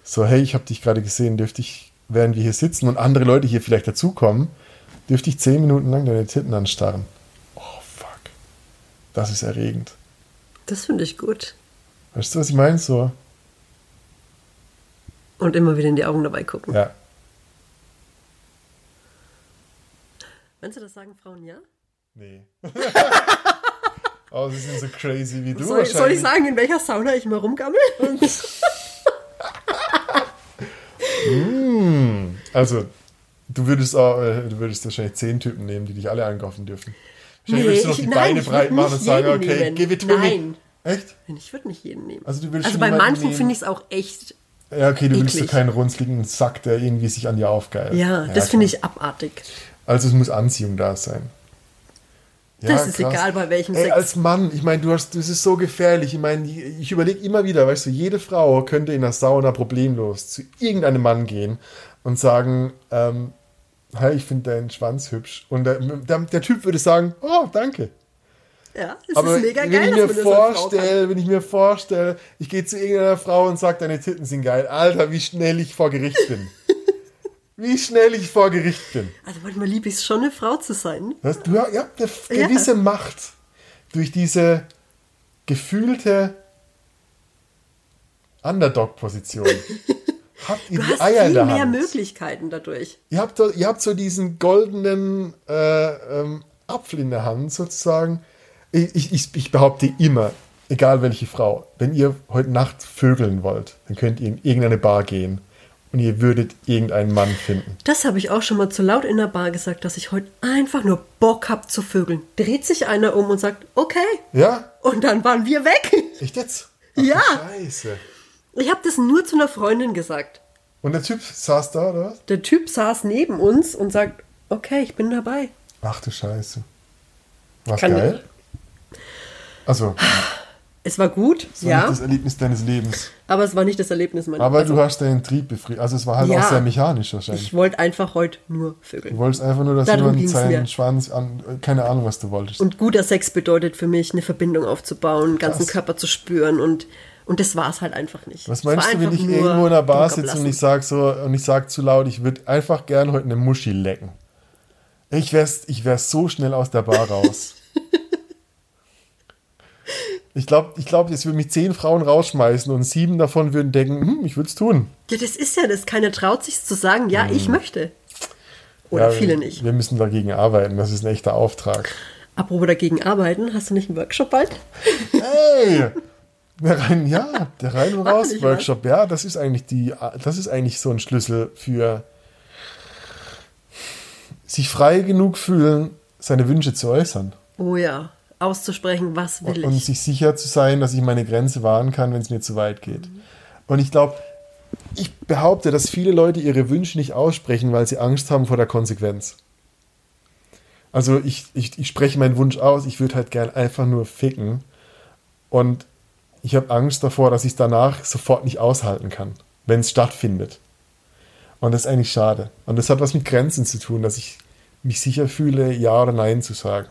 So, hey, ich habe dich gerade gesehen, dürfte ich, während wir hier sitzen und andere Leute hier vielleicht dazukommen, dürfte ich zehn Minuten lang deine Titten anstarren. Oh, fuck. Das ist erregend. Das finde ich gut. Weißt du, was ich meine? So, Und immer wieder in die Augen dabei gucken. Ja. Wenn Sie das sagen, Frauen, ja? Nee. oh, sie sind so crazy wie du Soll, soll ich sagen, in welcher Sauna ich mal rumgammel? Also, du würdest auch, äh, du würdest wahrscheinlich zehn Typen nehmen, die dich alle einkaufen dürfen. Wahrscheinlich würdest du noch die nein, Beine breit machen und sagen, okay, nehmen. give it to me. Nein. Echt? Ich würde nicht jeden nehmen. Also du würdest also bei manchen finde ich es auch echt. Ja, okay, du willst so Eklig. keinen runzligen Sack, der irgendwie sich an dir aufgeilt. Ja, das klar. finde ich abartig. Also es muss Anziehung da sein. Das ist egal, bei welchem Ey, Sex. als Mann, ich meine, du hast, das ist so gefährlich. Ich meine, ich überlege immer wieder, weißt du, jede Frau könnte in der Sauna problemlos zu irgendeinem Mann gehen und sagen, ähm, hey, ich finde deinen Schwanz hübsch. Und der, der, der Typ würde sagen, oh, danke. Ja, es Aber ist mega wenn geil, ich mir das vorstelle, wenn ich mir vorstelle, ich gehe zu irgendeiner Frau und sage, deine Titten sind geil, Alter, wie schnell ich vor Gericht bin. wie schnell ich vor Gericht bin. Also manchmal liebe ich es schon, eine Frau zu sein. Das, du, ihr habt eine Ja. gewisse Macht durch diese gefühlte Underdog-Position. habt ihr Du die hast Eier in viel der mehr Hand. Möglichkeiten dadurch. Ihr habt, so- ihr habt so diesen goldenen äh, ähm, Apfel in der Hand sozusagen. Ich, ich, ich behaupte immer, egal welche Frau, wenn ihr heute Nacht vögeln wollt, dann könnt ihr in irgendeine Bar gehen und ihr würdet irgendeinen Mann finden. Das habe ich auch schon mal zu laut in der Bar gesagt, dass ich heute einfach nur Bock habe zu vögeln. Dreht sich einer um und sagt, okay. Ja? Und dann waren wir weg. Echt jetzt? Ach, Ja. Scheiße. Ich habe das nur zu einer Freundin gesagt. Und der Typ saß da, oder was? Der Typ saß neben uns und sagt, okay, ich bin dabei. Ach du Scheiße. Kann- geil? Also, Es war gut, das war ja, nicht das Erlebnis deines Lebens. aber es war nicht das Erlebnis meiner Aber also, du hast deinen Trieb befriedigt. Also es war halt Ja. auch sehr mechanisch wahrscheinlich. Ich wollte einfach heute nur Du vögeln. wolltest einfach nur, dass Darum jemand seinen mir. Schwanz an. Keine Ahnung, was du wolltest. Und guter Sex bedeutet für mich, eine Verbindung aufzubauen, den ganzen Krass. Körper zu spüren und, und das war es halt einfach nicht. was Es meinst du, wenn ich irgendwo in der Bar sitze und ich sag so und ich sag zu laut, ich würde einfach gern heute eine Muschi lecken. Ich wär's, ich wär so schnell aus der Bar raus. ich glaube, ich glaub, jetzt würden mich zehn Frauen rausschmeißen und sieben davon würden denken, hm, ich würde es tun. Ja, das ist ja das. Keiner traut sich zu sagen, ja, ich möchte. Oder Mhm. Ja, viele nicht. Wir müssen dagegen arbeiten. Das ist ein echter Auftrag. Apropos dagegen arbeiten, hast du nicht einen Workshop bald? Hey! Der rein, ja, der rein und raus Workshop, ja, das ist eigentlich die, das ist eigentlich so ein Schlüssel für sich frei genug fühlen, seine Wünsche zu äußern Oh ja, auszusprechen, was will und ich. sich sicher zu sein, dass ich meine Grenze wahren kann, wenn es mir zu weit geht. Und ich glaube, ich behaupte, dass viele Leute ihre Wünsche nicht aussprechen, weil sie Angst haben vor der Konsequenz. Also ich, ich, ich spreche meinen Wunsch aus, ich würde halt gern einfach nur ficken. Und ich habe Angst davor, dass ich es danach sofort nicht aushalten kann, wenn es stattfindet. Und das ist eigentlich schade. Und das hat was mit Grenzen zu tun, dass ich mich sicher fühle, Ja oder Nein zu sagen.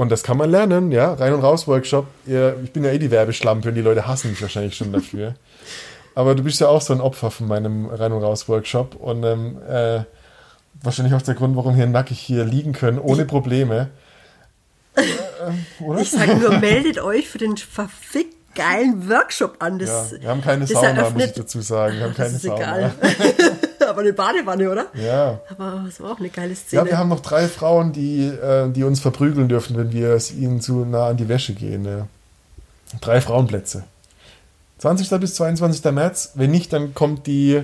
Und das kann man lernen, ja, rein und raus Workshop. Ich bin ja eh die Werbeschlampe und die Leute hassen mich wahrscheinlich schon dafür. Aber du bist ja auch so ein Opfer von meinem rein und raus Workshop und ähm, äh, wahrscheinlich auch der Grund, warum wir nackig hier liegen können, ohne Probleme. Äh, äh, oder? Ich sage nur, meldet euch für den verfickt geilen Workshop an. Das, ja, wir haben keine Sauna, muss ich eröffnet- dazu sagen. Wir haben keine Sauna. Aber eine Badewanne, oder? Ja. Aber es war auch eine geile Szene. Ja, wir haben noch drei Frauen, die, äh, die uns verprügeln dürfen, wenn wir es ihnen zu nah an die Wäsche gehen. Ja. Drei Frauenplätze. 20. bis 22. März. Wenn nicht, dann kommt die,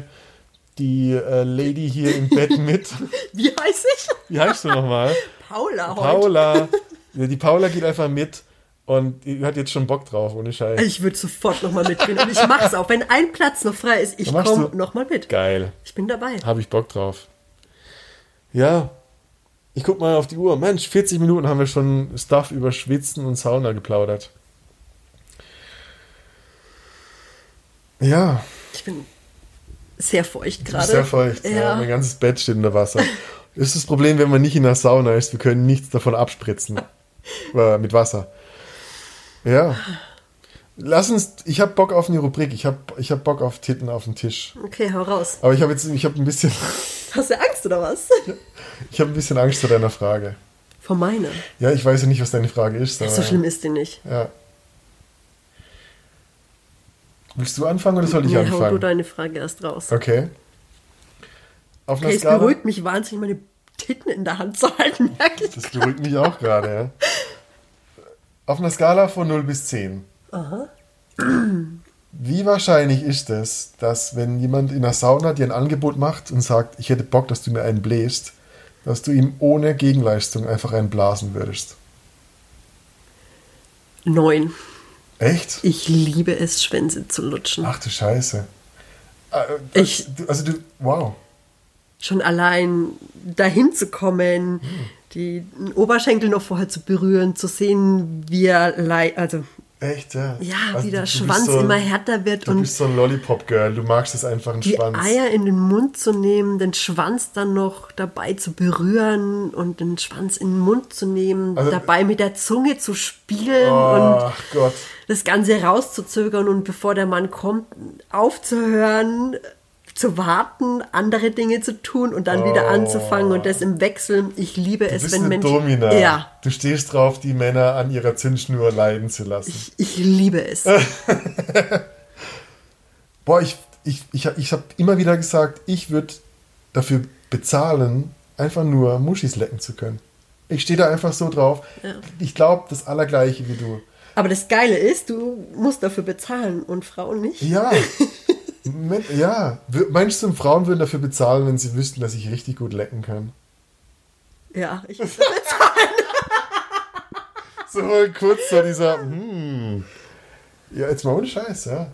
die äh, Lady hier im Bett mit. Wie heiß ich? Wie heißt du nochmal? Paula heute. Paula. Ja, die Paula geht einfach mit und die hat jetzt schon Bock drauf, ohne Scheiß. Ich würde sofort nochmal mitgehen und ich mach's auch. Wenn ein Platz noch frei ist, ich komme nochmal mit. Geil. Ich bin dabei. Habe ich Bock drauf. Ja. Ich guck mal auf die Uhr. Mensch, 40 Minuten haben wir schon Stuff über Schwitzen und Sauna geplaudert. Ja, Ich bin sehr feucht gerade. sehr feucht. Ja. Ja. mein ganzes Bett steht unter Wasser. Das ist das Problem, wenn man nicht in der Sauna ist. Wir können nichts davon abspritzen. äh, mit Wasser. Ja. Lass uns, ich habe Bock auf eine Rubrik. Ich habe ich hab Bock auf Titten auf dem Tisch. Okay, hau raus. Aber ich habe jetzt, ich habe ein bisschen, Hast du Angst oder was? ich habe ein bisschen Angst vor deiner Frage. Vor meiner. Ja, ich weiß ja nicht, was deine Frage ist. So schlimm ist die nicht. Ja. Willst du anfangen oder soll ich Nee, hau du anfangen? deine Frage erst raus. Okay. Auf Okay, es Skala. beruhigt mich wahnsinnig, meine Titten in der Hand zu halten, merke ich. Das beruhigt mich auch gerade, ja. Auf einer Skala von 0 bis 10. Wie wahrscheinlich ist es, dass wenn jemand in der Sauna dir ein Angebot macht und sagt, ich hätte Bock, dass du mir einen bläst, dass du ihm ohne Gegenleistung einfach einen blasen würdest? Neun. Echt? Ich liebe es, Schwänze zu lutschen. Ach du Scheiße. Äh, Ich- Also du, wow. Schon allein dahin zu kommen, die Oberschenkel noch vorher zu berühren, zu sehen, wie er lei also Echt, ja. ja, Also wie der Schwanz so, immer härter wird Du und bist so ein Lollipop-Girl. Du magst es einfach, einen die Schwanz. Eier in den Mund zu nehmen, den Schwanz dann noch dabei zu berühren und den Schwanz in den Mund zu nehmen, Also- dabei mit der Zunge zu spielen und Ach Gott. das Ganze rauszuzögern und bevor der Mann kommt, aufzuhören, zu warten, andere Dinge zu tun und dann wieder Oh. anzufangen und das im Wechsel. Ich liebe Du es, bist wenn eine Menschen. Domina. Ja, Du stehst drauf, die Männer an ihrer Zündschnur leiden zu lassen. ich, ich liebe es. Boah, ich, ich, ich, ich habe immer wieder gesagt, ich würde dafür bezahlen, einfach nur Muschis lecken zu können. Ich stehe da einfach so drauf. Ich glaube, das Allergleiche wie du. Aber das Geile ist, du musst dafür bezahlen und Frauen nicht. Ja. Ja. Meinst du, Frauen würden dafür bezahlen, wenn sie wüssten, dass ich richtig gut lecken kann? Ja, ich, So kurz so dieser, hm. Ja, jetzt mal ohne Scheiß, ja.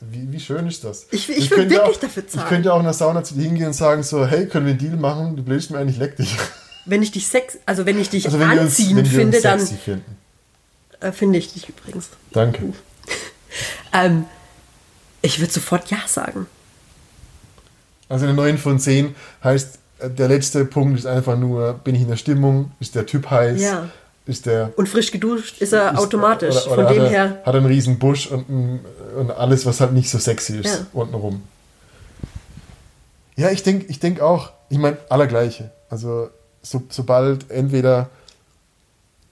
Wie, wie schön ist das? Ich- ich will könnte wirklich auch, dafür zahlen. Ich könnte auch in der Sauna zu dir hingehen und sagen so, hey, können wir einen Deal machen? Du bläst mir eigentlich, leck dich. wenn ich dich sex, also wenn ich dich Also wenn wir uns, wir finde, dann finden. äh, finde ich dich übrigens. Danke. Ähm, ich würde sofort ja sagen. Also eine 9 von 10 heißt, der letzte Punkt ist einfach nur, bin ich in der Stimmung, ist der Typ heiß, Ja. ist der... Und frisch geduscht ist er ist, automatisch. oder- oder Von dem er, her. Hat einen riesen Busch und, und alles, was halt nicht so sexy ist, Ja. untenrum. Ja, ich denke ich denk auch, ich meine, allergleiche. Also so, sobald entweder...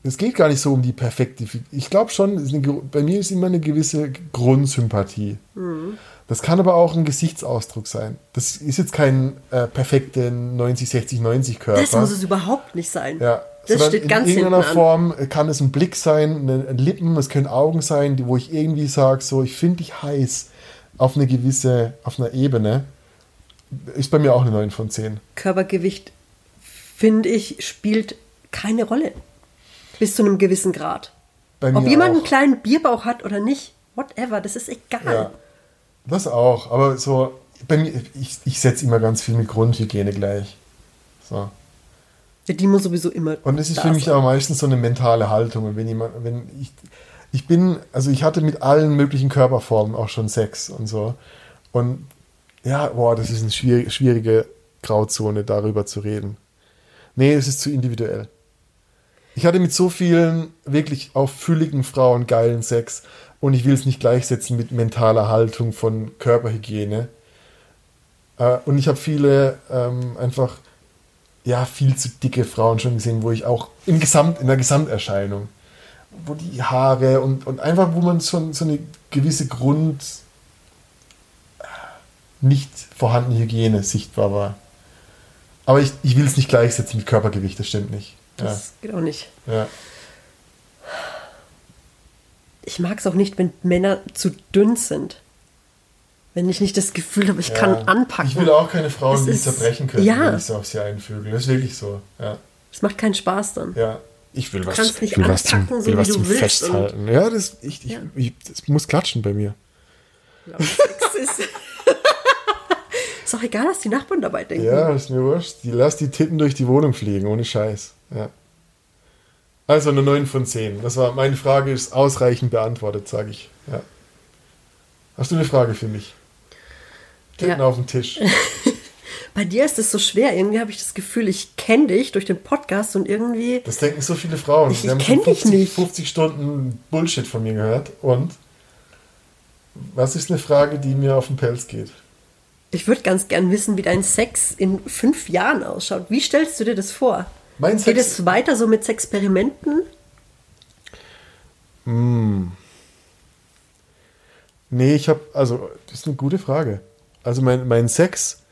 Es geht gar nicht so um die perfekte. Ich glaube schon, eine, bei mir ist immer eine gewisse Grundsympathie. Mhm. Das kann aber auch ein Gesichtsausdruck sein. Das ist jetzt kein äh, perfekter 90, 60, 90 Körper. Das muss es überhaupt nicht sein. Ja. Das Sondern steht ganz in irgendeiner an. Form kann es ein Blick sein, eine, ein Lippen, es können Augen sein, wo ich irgendwie sage, so, ich finde dich heiß auf eine gewisse, auf einer Ebene. Ist bei mir auch eine 9 von 10. Körpergewicht, finde ich, spielt keine Rolle. Bis zu einem gewissen Grad. Bei Ob mir jemand auch. einen kleinen Bierbauch hat oder nicht, whatever, das ist egal. Ja, das auch. Aber so, bei mir, ich, ich setze immer ganz viel mit Grundhygiene gleich. So. Ja, Die muss sowieso immer. Und es ist für mich sein. auch meistens so eine mentale Haltung. Und wenn jemand, wenn ich, ich bin, also ich hatte mit allen möglichen Körperformen auch schon Sex und so. Und ja, boah, das ist eine schwierige, schwierige Grauzone, darüber zu reden. Nee, es ist zu individuell. Ich hatte mit so vielen wirklich auch fülligen Frauen geilen Sex und ich will es nicht gleichsetzen mit mentaler Haltung von Körperhygiene. Äh, und ich habe viele ähm, einfach ja, viel zu dicke Frauen schon gesehen, wo ich auch im Gesamt, in der Gesamterscheinung, wo die Haare und, und einfach, wo man schon so eine gewisse Grund äh, nicht vorhandene Hygiene sichtbar war. Aber ich, ich will es nicht gleichsetzen mit Körpergewicht, das stimmt nicht. Ja, Das geht auch nicht. ja. Ich mag es auch nicht, wenn Männer zu dünn sind. Wenn ich nicht das Gefühl habe, ich kann Ja. anpacken. Ich will auch keine Frauen, Es die ist- zerbrechen können, Ja. wenn ich so auf sie einvögel. Das ist wirklich so. Ja. Es macht keinen Spaß dann. ja. Ich will was, kannst nicht ich will was zum, anpacken, so will wie was du zum willst Festhalten. Ja, das, ich, ich, Ja. Ich, das muss klatschen bei mir. Ja, Sex ist, ist auch egal, was die Nachbarn dabei denken. Ja, ist mir wurscht. Die, lass die Titten durch die Wohnung fliegen, ohne Scheiß. Ja. Also eine 9 von 10. Das war, meine Frage ist ausreichend beantwortet, sage ich. Ja. Hast du eine Frage für mich? Titten Ja. auf den Tisch. Bei dir ist es so schwer. Irgendwie habe ich das Gefühl, ich kenne dich durch den Podcast und irgendwie. Das denken so viele Frauen. Ich- ich haben kenn schon dich nicht. 50 Stunden Bullshit von mir gehört. Und was ist eine Frage, die mir auf den Pelz geht? Ich würde ganz gern wissen, wie dein Sex in fünf Jahren ausschaut. Wie stellst du dir das vor? Mein Geht es weiter so mit Experimenten? Nee, ich habe, also, das ist eine gute Frage. Also, mein, mein Sex,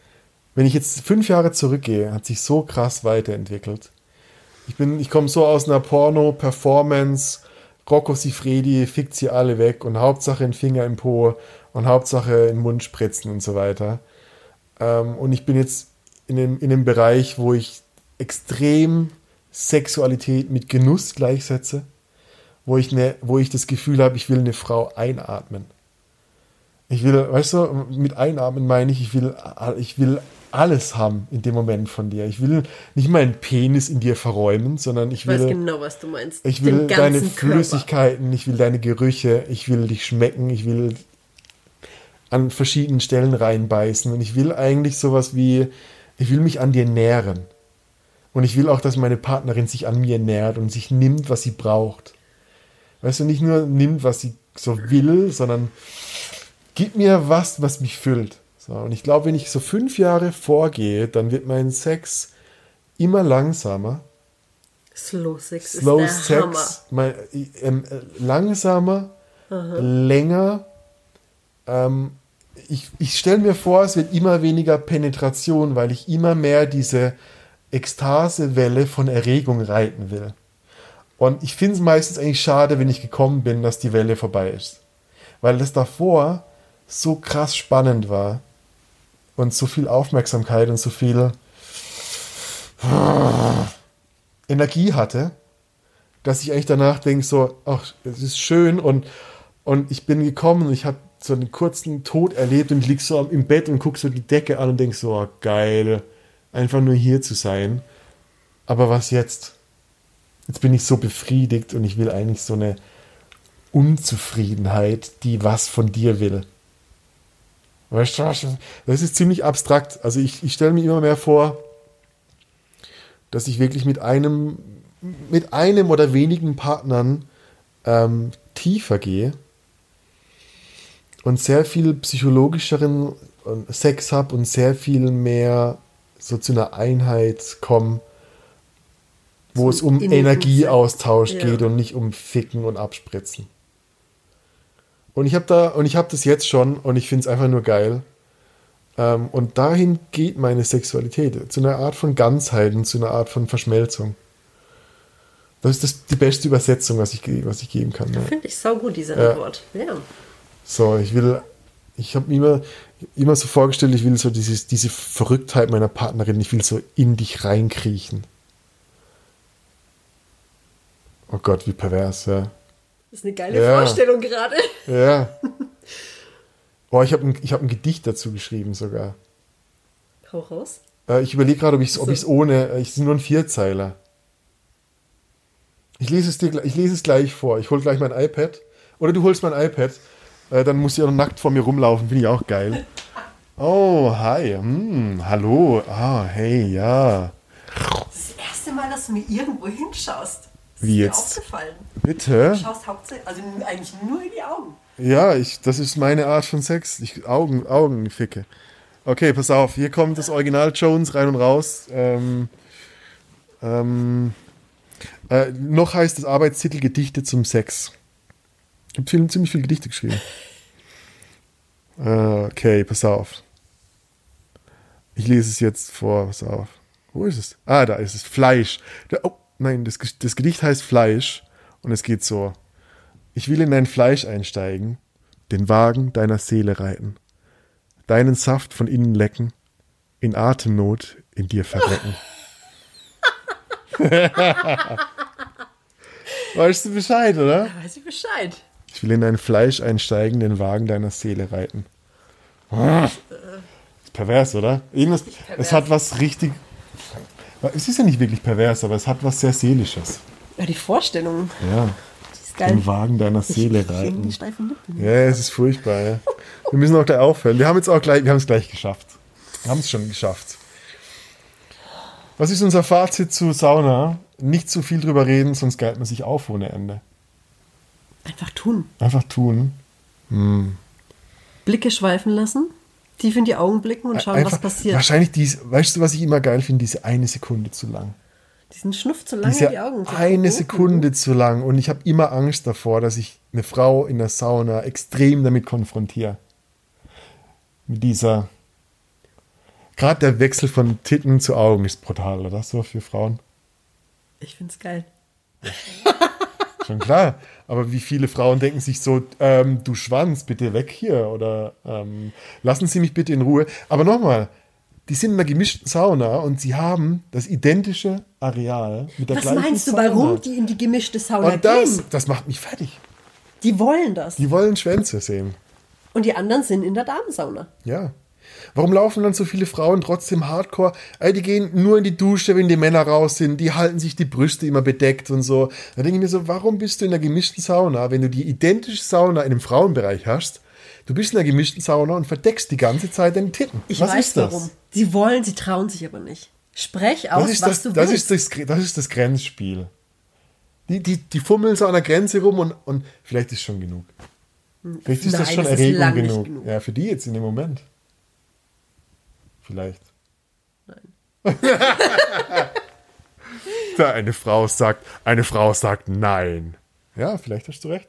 wenn ich jetzt fünf Jahre zurückgehe, hat sich so krass weiterentwickelt. Ich bin, ich komme so aus einer Porno-Performance, Rocco Sifredi fickt sie alle weg und Hauptsache ein Finger im Po und Hauptsache in den Mund spritzen und so weiter. Ähm, und ich bin jetzt in einem, in einem Bereich, wo ich extrem Sexualität mit Genuss gleichsetze, wo ich, ne, wo ich das Gefühl habe, ich will eine Frau einatmen. Ich will, weißt du, mit einatmen meine ich, ich will, ich will alles haben in dem Moment von dir. Ich will nicht meinen Penis in dir verräumen, sondern ich Ich weiß will, genau, was du meinst. ich will deine Körper. Flüssigkeiten, ich will deine Gerüche, ich will dich schmecken, ich will an verschiedenen Stellen reinbeißen und ich will eigentlich sowas wie, ich will mich an dir nähren. Und ich will auch, dass meine Partnerin sich an mir nährt und sich nimmt, was sie braucht. Weißt du, nicht nur nimmt, was sie so will, sondern gib mir was, was mich füllt. So, und ich glaube, wenn ich so fünf Jahre vorgehe, dann wird mein Sex immer langsamer. Slow Sex Slow ist der. Sex, mein, ähm, äh, langsamer, länger. Ähm, ich ich stelle mir vor, es wird immer weniger Penetration, weil ich immer mehr diese Ekstasewelle von Erregung reiten will. Und ich finde es meistens eigentlich schade, wenn ich gekommen bin, dass die Welle vorbei ist. Weil das davor so krass spannend war und so viel Aufmerksamkeit und so viel Energie hatte, dass ich eigentlich danach denke, so, ach, es ist schön und, und ich bin gekommen und ich habe so einen kurzen Tod erlebt und ich lieg so im Bett und gucke so die Decke an und denke so, oh, geil, einfach nur hier zu sein. Aber was jetzt? Jetzt bin ich so befriedigt und ich will eigentlich so eine Unzufriedenheit, die was von dir will. Weißt du, das ist ziemlich abstrakt. Also ich, ich stelle mir immer mehr vor, dass ich wirklich mit einem, mit einem oder wenigen Partnern ähm, tiefer gehe und sehr viel psychologischeren äh, Sex habe und sehr viel mehr so zu einer Einheit komme, wo Zum es um Energieaustausch Sex. geht Ja. und nicht um Ficken und Abspritzen. Und ich habe da und ich habe das jetzt schon und ich finde es einfach nur geil. Ähm, und dahin geht meine Sexualität zu einer Art von Ganzheit und zu einer Art von Verschmelzung. Das ist das, die beste Übersetzung, was ich, was ich geben kann. Ja. Finde ich saugut, diese Ja. Antwort. Ja. So, ich will, ich habe mir immer, immer so vorgestellt, ich will so dieses, diese Verrücktheit meiner Partnerin, ich will so in dich reinkriechen. Oh Gott, wie pervers, ja. Das ist eine geile Ja. Vorstellung gerade. Ja. Boah, ich habe ein, ich hab ein Gedicht dazu geschrieben sogar. Hau raus. Äh, ich überlege gerade, ob ich es ob So. ich's ohne, äh, ich ist nur ein Vierzeiler. Ich lese es dir, ich lese es gleich vor. Ich hole gleich mein iPad. Oder du holst mein iPad. Äh, dann muss ich auch nackt vor mir rumlaufen. Finde ich auch geil. Oh, hi. Hm, hallo. Ah, hey, ja. Das erste Mal, dass du mir irgendwo hinschaust. Das Wie ist jetzt? Mir aufgefallen. Bitte? Du schaust hauptsächlich, also eigentlich nur in die Augen. Ja, ich, das ist meine Art von Sex. Ich Augen, Augen ficke. Okay, pass auf. Hier kommt das Original Jones rein und raus. Ähm, ähm, äh, noch heißt das Arbeitstitel Gedichte zum Sex. Ich habe viel, ziemlich viele Gedichte geschrieben. Äh, okay, pass auf. Ich lese es jetzt vor. Pass auf. Wo ist es? Ah, da ist es. Fleisch. Da, oh, nein, das, das Gedicht heißt Fleisch und es geht so. Ich will in dein Fleisch einsteigen, den Wagen deiner Seele reiten, deinen Saft von innen lecken, in Atemnot in dir verrecken. weißt du Bescheid, oder? Da weiß ich Bescheid. Ich will in dein Fleisch einsteigen, den Wagen deiner Seele reiten. Ah, ist pervers, oder? Irgendwas, es hat was richtig. Es ist ja nicht wirklich pervers, aber es hat was sehr Seelisches. Ja, die Vorstellung. Ja. Den Wagen deiner Seele reiten. Ja, es ist furchtbar, ja. Wir müssen auch gleich aufhören. Wir haben jetzt auch gleich, wir haben es gleich geschafft. Wir haben es schon geschafft. Was ist unser Fazit zu Sauna? Nicht zu viel drüber reden, sonst geilt man sich auf ohne Ende. Einfach tun. Einfach tun. Blicke schweifen lassen, tief in die Augen blicken und schauen, Einfach, was passiert. Wahrscheinlich dies, weißt du, was ich immer geil finde? Diese eine Sekunde zu lang. Diesen Schnuff zu lange Die ist die Augen. zu eine gucken. Sekunde zu lang und ich habe immer Angst davor, dass ich eine Frau in der Sauna extrem damit konfrontiere. Mit dieser. Gerade der Wechsel von Titten zu Augen ist brutal, oder? So für Frauen. Ich find's geil. Schon klar. Aber wie viele Frauen denken sich so, ähm, du Schwanz, bitte weg hier oder ähm, lassen Sie mich bitte in Ruhe. Aber nochmal, die sind in einer gemischten Sauna und sie haben das identische Areal mit der Was gleichen meinst du, Sauna. warum die in die gemischte Sauna Und das, gehen? das macht mich fertig. Die wollen das. Die wollen Schwänze sehen. Und die anderen sind in der Damensauna. Ja. Warum laufen dann so viele Frauen trotzdem Hardcore? Ey, die gehen nur in die Dusche, wenn die Männer raus sind. Die halten sich die Brüste immer bedeckt und so. Da denke ich mir so, warum bist du in der gemischten Sauna, wenn du die identische Sauna in dem Frauenbereich hast? Du bist in der gemischten Sauna und verdeckst die ganze Zeit deine Titten. Ich Was weiß ist das? warum. Sie wollen, sie trauen sich aber nicht. Sprech aus, Das ist was das, du das, willst. ist das, das ist das Grenzspiel. Die, die, die fummeln so an der Grenze rum und, und vielleicht ist schon genug. Vielleicht ist das Nein, schon das Erregung genug. genug. Ja, für die jetzt in dem Moment. Vielleicht. Nein. Da eine Frau sagt, eine Frau sagt nein. Ja, vielleicht hast du recht.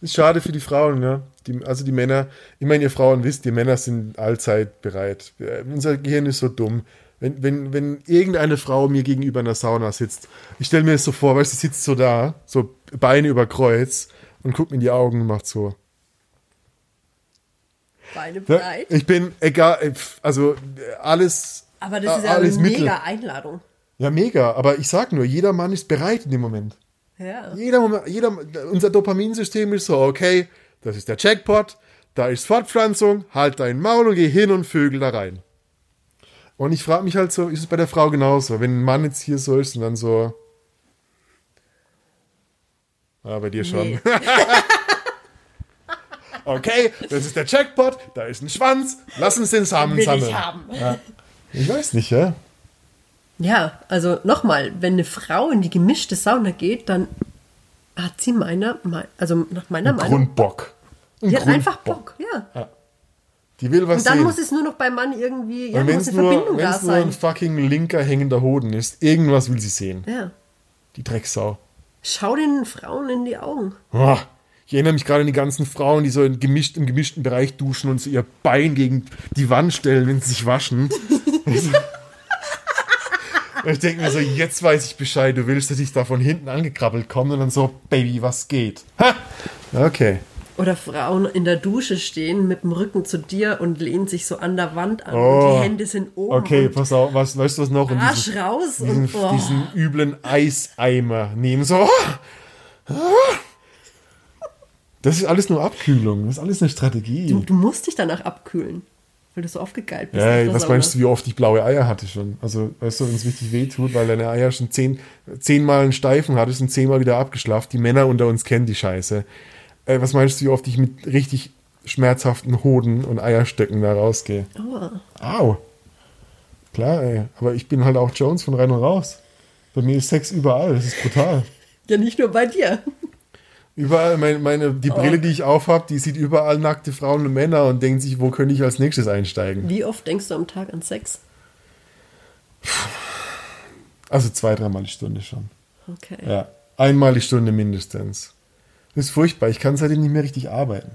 Ist schade für die Frauen, ja. Die, also die Männer, ich meine, ihr Frauen wisst, die Männer sind allzeit bereit. Äh, Unser Gehirn ist so dumm. Wenn, wenn, wenn irgendeine Frau mir gegenüber in der Sauna sitzt, ich stelle mir das so vor, weil sie sitzt so da, so Beine über Kreuz und guckt mir in die Augen und macht so. Beine breit. ich bin egal, äh, also äh, alles. Aber das ist äh, ja eine mega Mittel. Einladung. Ja, mega. Aber ich sag nur, jeder Mann ist bereit in dem Moment. Ja. Jeder, Moment- jeder, unser Dopaminsystem ist so, okay, das ist der Jackpot, da ist Fortpflanzung, halt dein Maul und geh hin und vögel da rein. Und ich frage mich halt so, ist es bei der Frau genauso? Wenn ein Mann jetzt hier so ist und dann so. Ah, bei dir schon. Nee. Okay, das ist der Jackpot, da ist ein Schwanz, lass uns den Samen Will sammeln. ich haben. Ich weiß nicht, ja. Ja, also nochmal, wenn eine Frau in die gemischte Sauna geht, dann hat sie meiner, mei- also nach meiner Meinung, Grundbock. Ein die hat einfach. Bock, ja. Die will was Und dann sehen. muss es nur noch beim Mann irgendwie, ja, wenn muss es eine nur, Verbindung da wenn's nur ein sein. fucking linker hängender Hoden ist, irgendwas will sie sehen. Ja. Die Drecksau. Schau den Frauen in die Augen. Oh, ich erinnere mich gerade an die ganzen Frauen, die so in gemischt, im gemischten Bereich duschen und so ihr Bein gegen die Wand stellen, wenn sie sich waschen. ich denke mir so, jetzt weiß ich Bescheid, du willst, dass ich da von hinten angekrabbelt komme und dann so, Baby, was geht? Ha! Okay. Oder Frauen in der Dusche stehen mit dem Rücken zu dir und lehnen sich so an der Wand an Oh. und die Hände sind oben. Okay, und pass auf, was, weißt du was noch? Und Arsch diesen, raus diesen, und oh. diesen üblen Eiseimer nehmen. So. Das ist alles nur Abkühlung. Das ist alles eine Strategie. du, du musst dich danach abkühlen, weil du so aufgegeilt bist. Ja, was meinst du, wie oft ich blaue Eier hatte schon? Also, weißt du, wenn es richtig weh tut, weil deine Eier schon zehn, zehnmal einen Steifen hattest und zehnmal wieder abgeschlafft. Die Männer unter uns kennen die Scheiße. Äh, was meinst du, wie oft ich mit richtig schmerzhaften Hoden und Eierstöcken da rausgehe? Aua. Au. Klar, ey. Aber ich bin halt auch Jones von rein und raus. Bei mir ist Sex überall. Das ist brutal. Ja, nicht nur bei dir. Überall, meine, meine, die Oh. Brille, die ich aufhab, die sieht überall nackte Frauen und Männer und denkt sich, wo könnte ich als nächstes einsteigen? Wie oft denkst du am Tag an Sex? Also zwei, dreimal die Stunde schon. Okay. Ja, einmal die Stunde mindestens. Das ist furchtbar. Ich kann seitdem nicht mehr richtig arbeiten.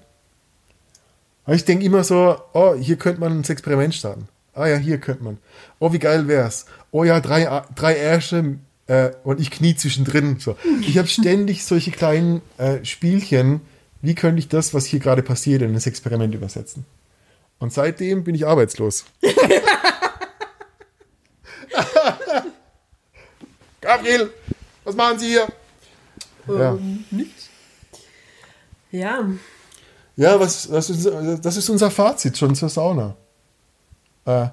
Aber ich denke immer so, oh, hier könnte man ein Experiment starten. Ah ja, hier könnte man. Oh, wie geil wär's. Oh ja, drei, drei Ärsche äh, und ich knie zwischendrin. So. Ich habe ständig solche kleinen äh, Spielchen. Wie könnte ich das, was hier gerade passiert, in das Experiment übersetzen? Und seitdem bin ich arbeitslos. Gabriel, was machen Sie hier? Ja. Ja, Ja, was, was ist, das ist unser Fazit schon zur Sauna. Äh,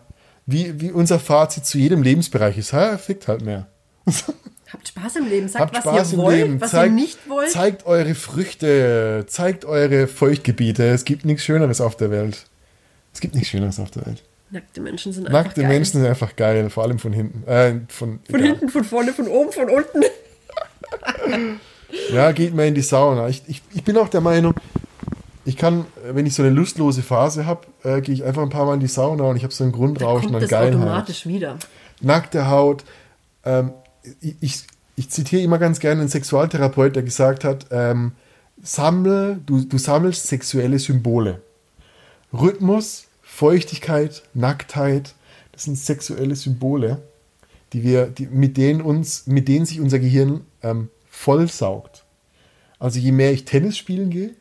wie, wie unser Fazit zu jedem Lebensbereich ist. Ha, fickt halt mehr. habt Spaß im Leben. Sagt, Habt was Spaß ihr im wollt, Leben. was zeigt, ihr nicht wollt. Zeigt eure Früchte. Zeigt eure Feuchtgebiete. Es gibt nichts Schöneres auf der Welt. Es gibt nichts Schöneres auf der Welt. Nackte Menschen sind einfach Nackte geil. Menschen sind einfach geil. Vor allem von hinten. Äh, von, Von egal. hinten, von vorne, von oben, von unten. Ja, geht mal in die Sauna. Ich, ich, ich bin auch der Meinung, ich kann, wenn ich so eine lustlose Phase habe, äh, gehe ich einfach ein paar Mal in die Sauna und ich habe so einen Grundrauschen Kommt an das Geilheit. automatisch wieder. nackte Haut, ähm, ich, ich, zitiere immer ganz gerne einen Sexualtherapeut, der gesagt hat, ähm, sammle, du, du sammelst sexuelle Symbole. Rhythmus, Feuchtigkeit, Nacktheit, das sind sexuelle Symbole, die wir, die, mit denen uns, mit denen sich unser Gehirn ähm, vollsaugt. Also je mehr ich Tennis spielen gehe,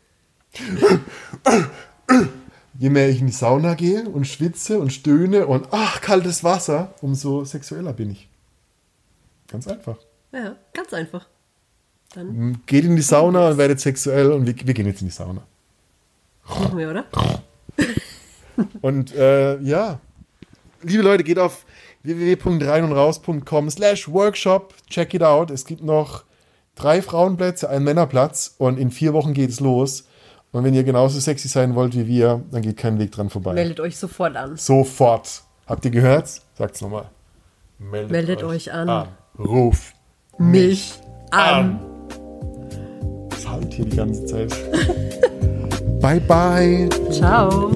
je mehr ich in die Sauna gehe und schwitze und stöhne und ach, kaltes Wasser, umso sexueller bin ich. Ganz einfach. Ja, ganz einfach. Dann Geht in die Sauna und werdet sexuell und wir, wir gehen jetzt in die Sauna. machen wir, oder? Und äh, ja, liebe Leute, geht auf www.reinundraus.com slash workshop, check it out. Es gibt noch drei Frauenplätze, einen Männerplatz und in vier Wochen geht es los. Und wenn ihr genauso sexy sein wollt wie wir, dann geht kein Weg dran vorbei. Meldet euch sofort an. Sofort. Habt ihr gehört? Sagt's nochmal. Meldet, Meldet euch an. Ruf Mich an. Das halt hier die ganze Zeit. bye bye. Ciao.